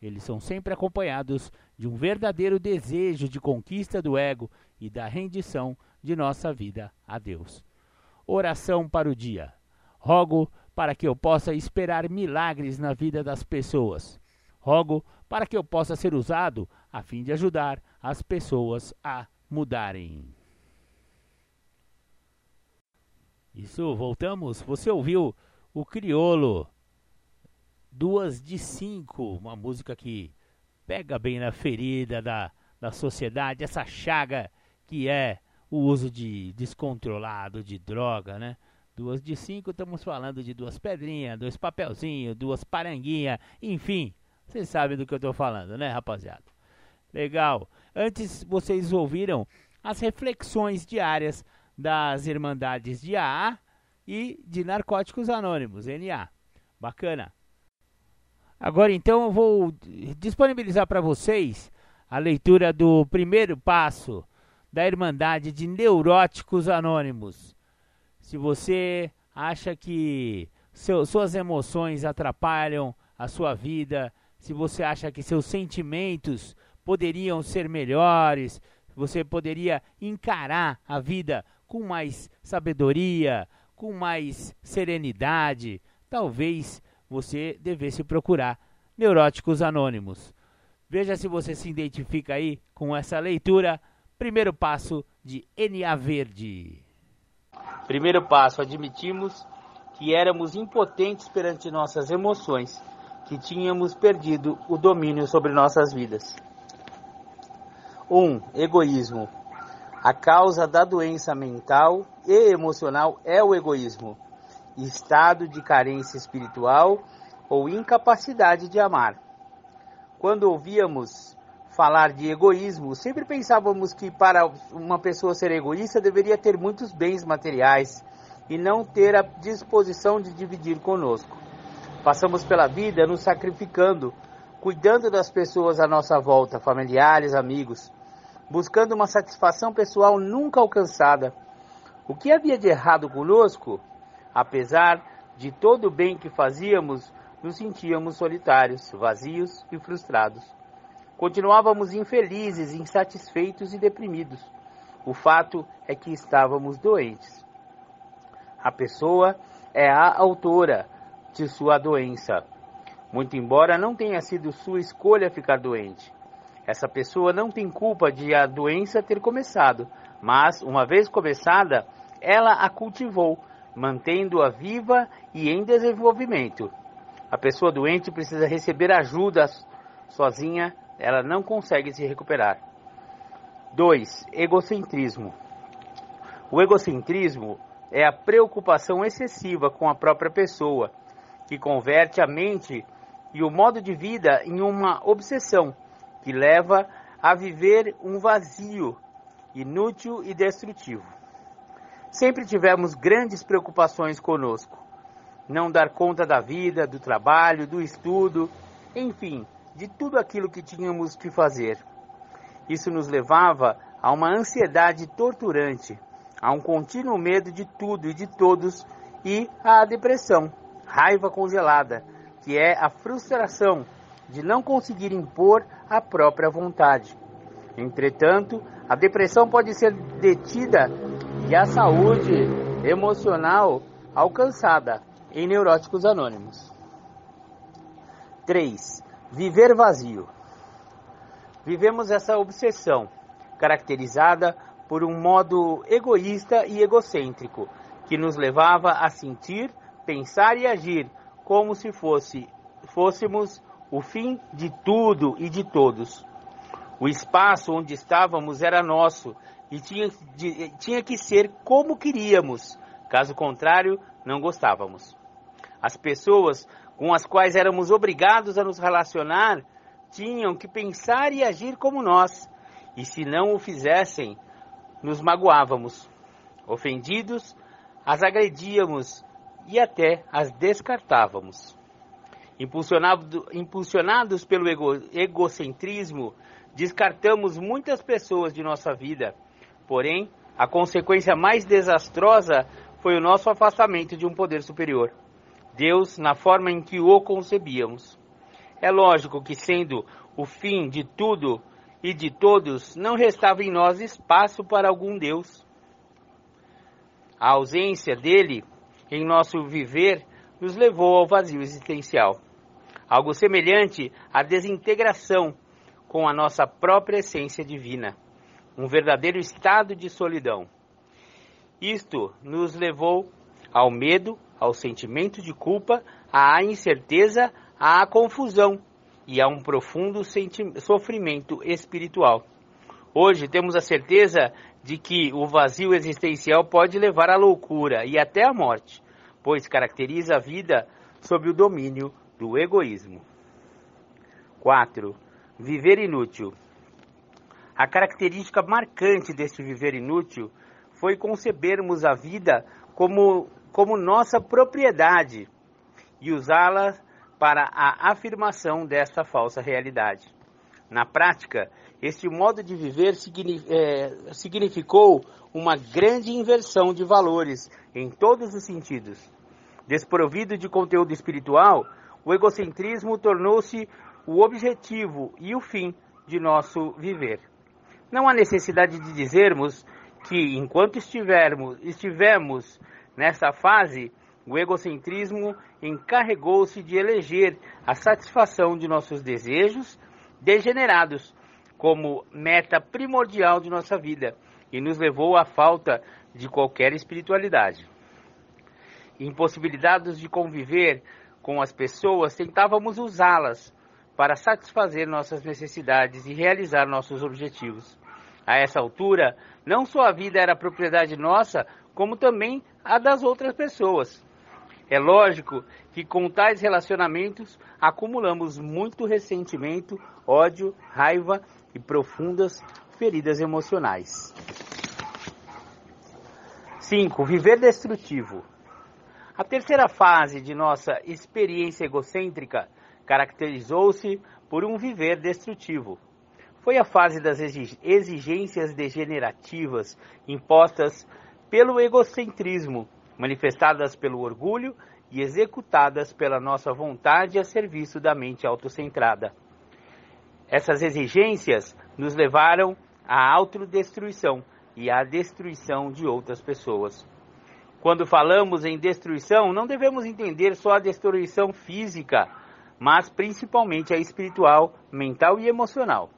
Eles são sempre acompanhados de um verdadeiro desejo de conquista do ego e da rendição de nossa vida a Deus. Oração para o dia. Rogo para que eu possa esperar milagres na vida das pessoas. Rogo para que eu possa ser usado a fim de ajudar as pessoas a mudarem. Isso, voltamos. Você ouviu o Criolo Duas de Cinco, uma música que pega bem na ferida da, da sociedade, essa chaga que é o uso de descontrolado de droga, né? Duas de cinco, estamos falando de duas pedrinhas, dois papelzinhos, duas paranguinhas, enfim, vocês sabem do que eu estou falando, né, rapaziada? Legal. Antes vocês ouviram as reflexões diárias das Irmandades de AA e de Narcóticos Anônimos, NA. Bacana. Agora então eu vou disponibilizar para vocês a leitura do primeiro passo da Irmandade de Neuróticos Anônimos. Se você acha que seu, suas emoções atrapalham a sua vida, se você acha que seus sentimentos poderiam ser melhores, você poderia encarar a vida com mais sabedoria, com mais serenidade, talvez você devesse procurar Neuróticos Anônimos. Veja se você se identifica aí com essa leitura. Primeiro passo de NA Verde. Primeiro passo, admitimos que éramos impotentes perante nossas emoções, que tínhamos perdido o domínio sobre nossas vidas. 1. Um, egoísmo. A causa da doença mental e emocional é o egoísmo, estado de carência espiritual ou incapacidade de amar. Quando ouvíamos falar de egoísmo, sempre pensávamos que para uma pessoa ser egoísta deveria ter muitos bens materiais e não ter a disposição de dividir conosco. Passamos pela vida nos sacrificando, cuidando das pessoas à nossa volta, familiares, amigos, buscando uma satisfação pessoal nunca alcançada. O que havia de errado conosco? Apesar de todo o bem que fazíamos, nos sentíamos solitários, vazios e frustrados. Continuávamos infelizes, insatisfeitos e deprimidos. O fato é que estávamos doentes. A pessoa é a autora de sua doença, muito embora não tenha sido sua escolha ficar doente. Essa pessoa não tem culpa de a doença ter começado, mas, uma vez começada, ela a cultivou, mantendo-a viva e em desenvolvimento. A pessoa doente precisa receber ajuda sozinha, ela não consegue se recuperar. 2. Egocentrismo. O egocentrismo é a preocupação excessiva com a própria pessoa, que converte a mente e o modo de vida em uma obsessão que leva a viver um vazio inútil e destrutivo. Sempre tivemos grandes preocupações conosco. Não dar conta da vida, do trabalho, do estudo, enfim, de tudo aquilo que tínhamos que fazer. Isso nos levava a uma ansiedade torturante, a um contínuo medo de tudo e de todos e à depressão, raiva congelada, que é a frustração de não conseguir impor a própria vontade. Entretanto, a depressão pode ser detida e a saúde emocional alcançada em Neuróticos Anônimos. 3. Viver vazio. Vivemos essa obsessão, caracterizada por um modo egoísta e egocêntrico, que nos levava a sentir, pensar e agir como se fosse, fôssemos o fim de tudo e de todos. O espaço onde estávamos era nosso e tinha, de, tinha que ser como queríamos, caso contrário, não gostávamos. As pessoas com as quais éramos obrigados a nos relacionar tinham que pensar e agir como nós, e se não o fizessem, nos magoávamos. Ofendidos, as agredíamos e até as descartávamos. Impulsionado, impulsionados pelo ego, egocentrismo, descartamos muitas pessoas de nossa vida. Porém, a consequência mais desastrosa foi o nosso afastamento de um poder superior. Deus, na forma em que o concebíamos. É lógico que, sendo o fim de tudo e de todos, não restava em nós espaço para algum Deus. A ausência dele em nosso viver nos levou ao vazio existencial algo semelhante à desintegração com a nossa própria essência divina, um verdadeiro estado de solidão. Isto nos levou ao medo, ao sentimento de culpa, à incerteza, à confusão e a um profundo sofrimento espiritual. Hoje temos a certeza de que o vazio existencial pode levar à loucura e até à morte, pois caracteriza a vida sob o domínio do egoísmo. 4. Viver inútil. A característica marcante deste viver inútil foi concebermos a vida como, como nossa propriedade e usá-la para a afirmação desta falsa realidade. Na prática, este modo de viver é, significou uma grande inversão de valores em todos os sentidos. Desprovido de conteúdo espiritual, o egocentrismo tornou-se o objetivo e o fim de nosso viver. Não há necessidade de dizermos que, enquanto estivermos, estivemos nessa fase, o egocentrismo encarregou-se de eleger a satisfação de nossos desejos degenerados como meta primordial de nossa vida e nos levou à falta de qualquer espiritualidade. Impossibilitados de conviver com as pessoas, tentávamos usá-las para satisfazer nossas necessidades e realizar nossos objetivos. A essa altura, não só a vida era propriedade nossa, como também a das outras pessoas. É lógico que com tais relacionamentos acumulamos muito ressentimento, ódio, raiva e profundas feridas emocionais. 5. Viver destrutivo. A terceira fase de nossa experiência egocêntrica caracterizou-se por um viver destrutivo. Foi a fase das exigências degenerativas impostas pelo egocentrismo, manifestadas pelo orgulho e executadas pela nossa vontade a serviço da mente autocentrada. Essas exigências nos levaram à autodestruição e à destruição de outras pessoas. Quando falamos em destruição, não devemos entender só a destruição física, mas principalmente a espiritual, mental e emocional.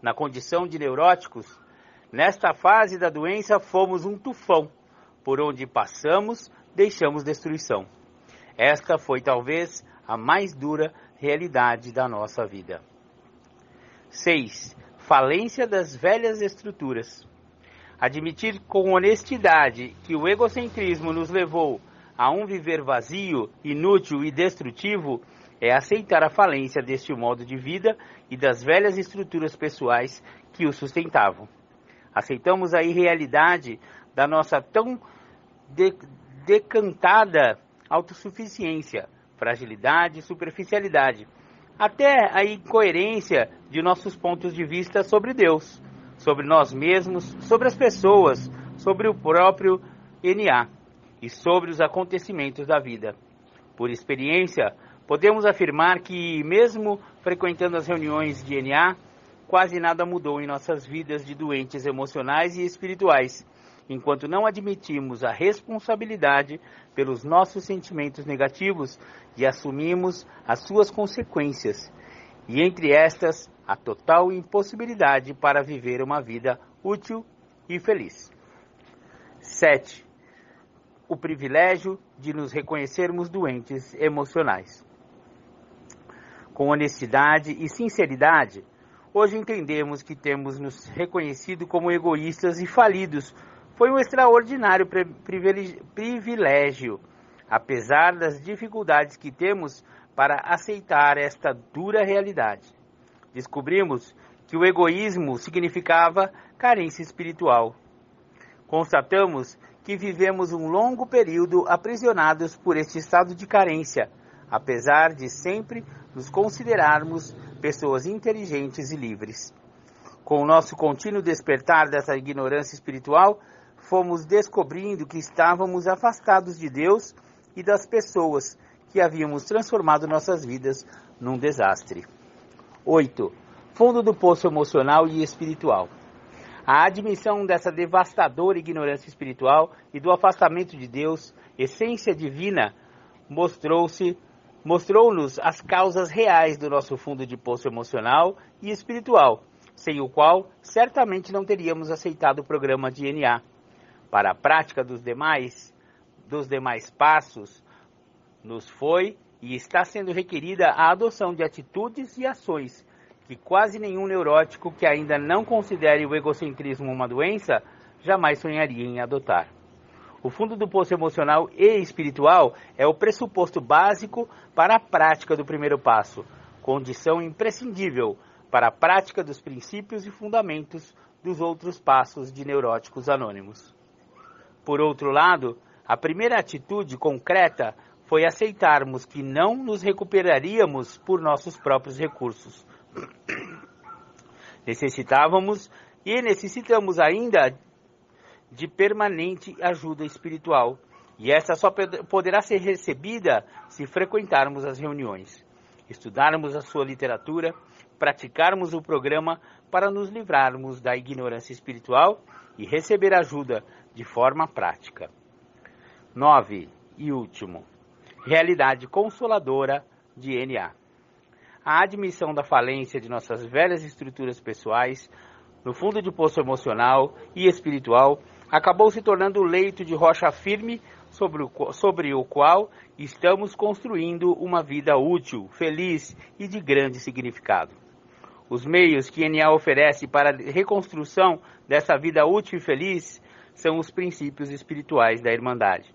Na condição de neuróticos, nesta fase da doença fomos um tufão, por onde passamos, deixamos destruição. Esta foi talvez a mais dura realidade da nossa vida. 6. Falência das velhas estruturas. Admitir com honestidade que o egocentrismo nos levou a um viver vazio, inútil e destrutivo é aceitar a falência deste modo de vida e das velhas estruturas pessoais que o sustentavam. Aceitamos a irrealidade da nossa tão de decantada autossuficiência, fragilidade e superficialidade, até a incoerência de nossos pontos de vista sobre Deus, sobre nós mesmos, sobre as pessoas, sobre o próprio NA e sobre os acontecimentos da vida. Por experiência, podemos afirmar que, mesmo frequentando as reuniões de NA, quase nada mudou em nossas vidas de doentes emocionais e espirituais, enquanto não admitimos a responsabilidade pelos nossos sentimentos negativos e assumimos as suas consequências, e entre estas, a total impossibilidade para viver uma vida útil e feliz. 7. O privilégio de nos reconhecermos doentes emocionais. Com honestidade e sinceridade, hoje entendemos que temos nos reconhecido como egoístas e falidos. Foi um extraordinário privilégio, apesar das dificuldades que temos para aceitar esta dura realidade. Descobrimos que o egoísmo significava carência espiritual. Constatamos que vivemos um longo período aprisionados por este estado de carência, apesar de sempre nos considerarmos pessoas inteligentes e livres. Com o nosso contínuo despertar dessa ignorância espiritual, fomos descobrindo que estávamos afastados de Deus e das pessoas que havíamos transformado nossas vidas num desastre. 8. Fundo do poço emocional e espiritual. A admissão dessa devastadora ignorância espiritual e do afastamento de Deus, essência divina, mostrou-se mostrou-nos as causas reais do nosso fundo de poço emocional e espiritual, sem o qual certamente não teríamos aceitado o programa de NA. Para a prática dos demais, dos demais passos, nos foi e está sendo requerida a adoção de atitudes e ações que quase nenhum neurótico que ainda não considere o egocentrismo uma doença jamais sonharia em adotar. O fundo do poço emocional e espiritual é o pressuposto básico para a prática do primeiro passo, condição imprescindível para a prática dos princípios e fundamentos dos outros passos de neuróticos anônimos. Por outro lado, a primeira atitude concreta foi aceitarmos que não nos recuperaríamos por nossos próprios recursos. Necessitávamos e necessitamos ainda de permanente ajuda espiritual, e essa só poderá ser recebida se frequentarmos as reuniões, estudarmos a sua literatura, praticarmos o programa para nos livrarmos da ignorância espiritual e receber ajuda de forma prática. 9. E último, realidade consoladora de NA. A admissão da falência de nossas velhas estruturas pessoais, no fundo de poço emocional e espiritual, acabou se tornando o leito de rocha firme sobre o, sobre o qual estamos construindo uma vida útil, feliz e de grande significado. Os meios que NA oferece para a reconstrução dessa vida útil e feliz são os princípios espirituais da Irmandade.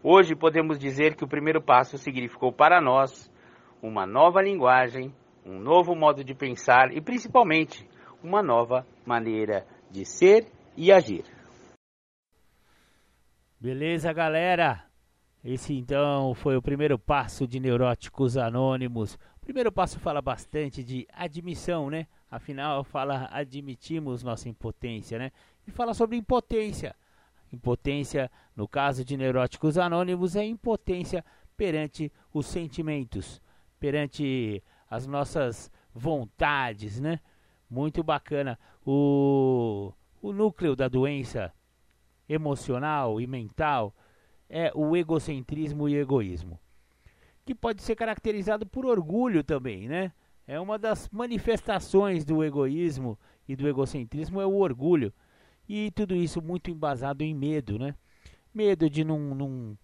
Hoje podemos dizer que o primeiro passo significou para nós uma nova linguagem, um novo modo de pensar e principalmente uma nova maneira de ser e agir. Beleza, galera? Esse então foi o primeiro passo de Neuróticos Anônimos. O primeiro passo fala bastante de admissão, né? Afinal, fala admitimos nossa impotência, né? E fala sobre impotência. Impotência, no caso de Neuróticos Anônimos, é impotência perante os sentimentos, perante as nossas vontades, né? Muito bacana. O, o núcleo da doença emocional e mental é o egocentrismo e egoísmo, que pode ser caracterizado por orgulho também, né? É uma das manifestações do egoísmo e do egocentrismo é o orgulho. E tudo isso muito embasado em medo, né? Medo de não, não,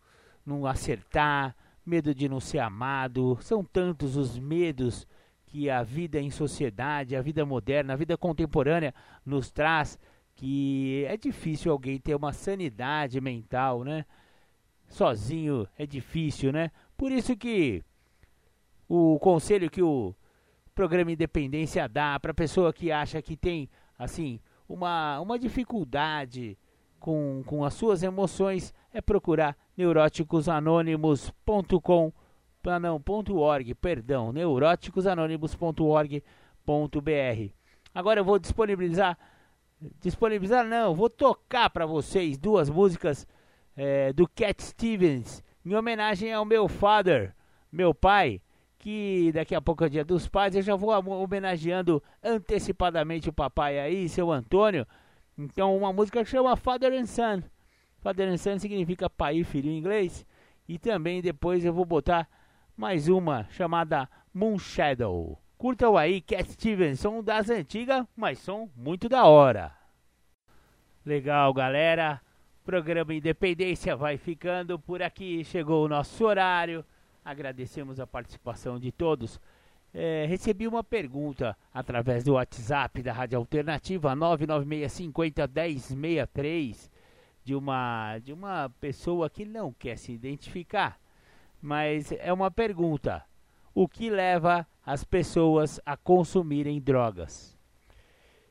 não acertar, medo de não ser amado. São tantos os medos que a vida em sociedade, a vida moderna, a vida contemporânea nos traz que é difícil alguém ter uma sanidade mental, né? Sozinho é difícil, né? Por isso que o conselho que o programa Independência dá para pessoa que acha que tem assim uma, uma dificuldade com, com as suas emoções é procurar neuróticosanônimos.com ah, ponto .org, perdão, neuróticosanônimos.org.br. Agora eu vou disponibilizar disponibilizar não, vou tocar para vocês duas músicas é, do Cat Stevens em homenagem ao meu father, meu pai, que daqui a pouco é dia dos pais, eu já vou homenageando antecipadamente o papai aí, seu Antônio. Então uma música que chama Father and Son. Father and Son significa pai e filho em inglês. E também depois eu vou botar mais uma chamada Moon Shadow. Curtam aí, Cat Stevens, são das antigas, mas são muito da hora. Legal, galera. Programa Independência vai ficando por aqui. Chegou o nosso horário. Agradecemos a participação de todos. É, recebi uma pergunta através do WhatsApp da Rádio Alternativa 996501063 de uma de uma pessoa que não quer se identificar, mas é uma pergunta: o que leva as pessoas a consumirem drogas?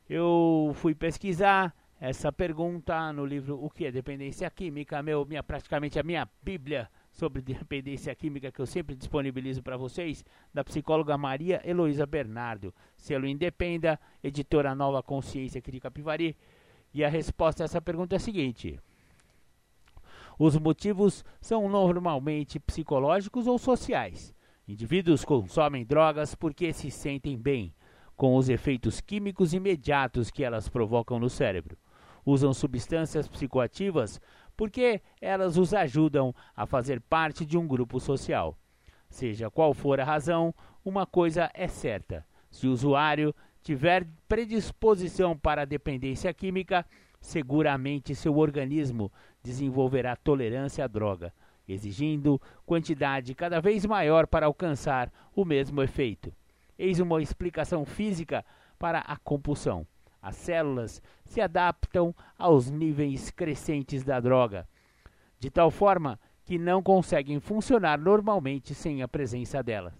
Eu fui pesquisar essa pergunta no livro O que é dependência química, meu, minha praticamente a minha bíblia sobre dependência química que eu sempre disponibilizo para vocês, da psicóloga Maria Heloísa Bernardo, selo Independa, editora Nova Consciência aqui de Capivari. E a resposta a essa pergunta é a seguinte: Os motivos são normalmente psicológicos ou sociais. Indivíduos consomem drogas porque se sentem bem com os efeitos químicos imediatos que elas provocam no cérebro. Usam substâncias psicoativas porque elas os ajudam a fazer parte de um grupo social. Seja qual for a razão, uma coisa é certa: se o usuário tiver predisposição para a dependência química, seguramente seu organismo desenvolverá tolerância à droga exigindo quantidade cada vez maior para alcançar o mesmo efeito. Eis uma explicação física para a compulsão. As células se adaptam aos níveis crescentes da droga, de tal forma que não conseguem funcionar normalmente sem a presença dela.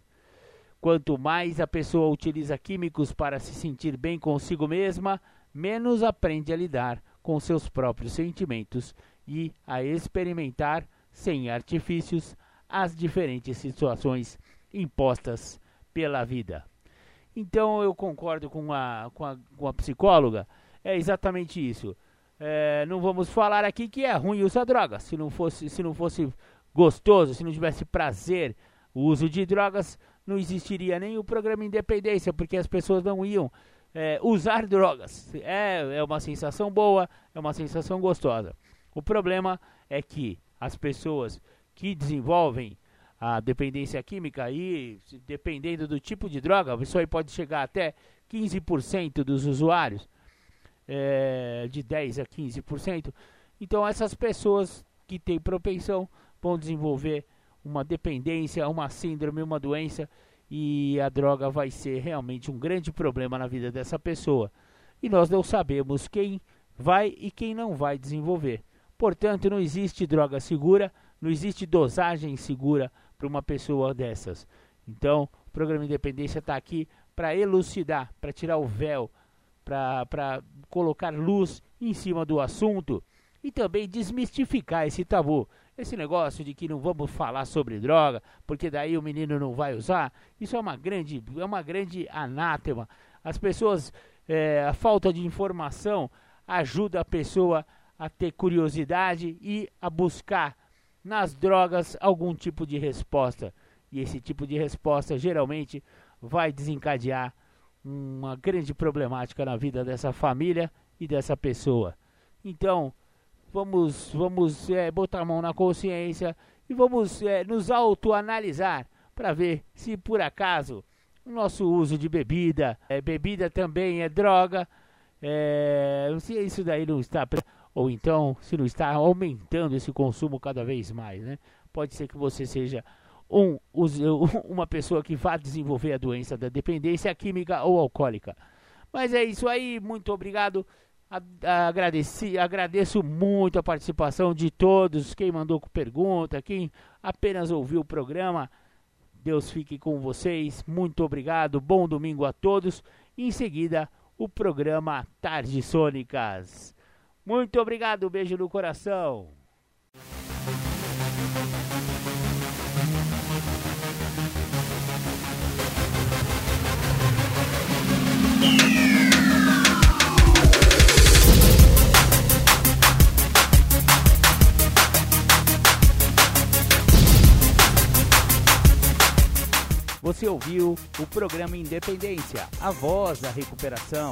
Quanto mais a pessoa utiliza químicos para se sentir bem consigo mesma, menos aprende a lidar com seus próprios sentimentos e a experimentar sem artifícios, as diferentes situações impostas pela vida. Então eu concordo com a, com a, com a psicóloga, é exatamente isso. É, não vamos falar aqui que é ruim usar drogas. Se não fosse, se não fosse gostoso, se não tivesse prazer o uso de drogas, não existiria nem o programa Independência, porque as pessoas não iam é, usar drogas. É, é uma sensação boa, é uma sensação gostosa. O problema é que as pessoas que desenvolvem a dependência química aí, dependendo do tipo de droga, isso aí pode chegar até 15% dos usuários, é, de 10 a 15%. Então essas pessoas que têm propensão vão desenvolver uma dependência, uma síndrome, uma doença e a droga vai ser realmente um grande problema na vida dessa pessoa. E nós não sabemos quem vai e quem não vai desenvolver. Portanto, não existe droga segura, não existe dosagem segura para uma pessoa dessas. Então, o programa Independência está aqui para elucidar, para tirar o véu, para colocar luz em cima do assunto e também desmistificar esse tabu. Esse negócio de que não vamos falar sobre droga, porque daí o menino não vai usar, isso é uma grande, é uma grande anátema. As pessoas, é, a falta de informação ajuda a pessoa a ter curiosidade e a buscar nas drogas algum tipo de resposta. E esse tipo de resposta geralmente vai desencadear uma grande problemática na vida dessa família e dessa pessoa. Então, vamos, vamos é, botar a mão na consciência e vamos é, nos autoanalisar para ver se por acaso o nosso uso de bebida, é, bebida também é droga, é, se isso daí não está ou então se não está aumentando esse consumo cada vez mais, né? Pode ser que você seja um, uma pessoa que vá desenvolver a doença da dependência química ou alcoólica. Mas é isso aí, muito obrigado. Agradeci, agradeço muito a participação de todos, quem mandou pergunta, quem apenas ouviu o programa. Deus fique com vocês. Muito obrigado. Bom domingo a todos. Em seguida, o programa Tardes Sônicas. Muito obrigado. Beijo no coração. Você ouviu o programa Independência, a voz da recuperação,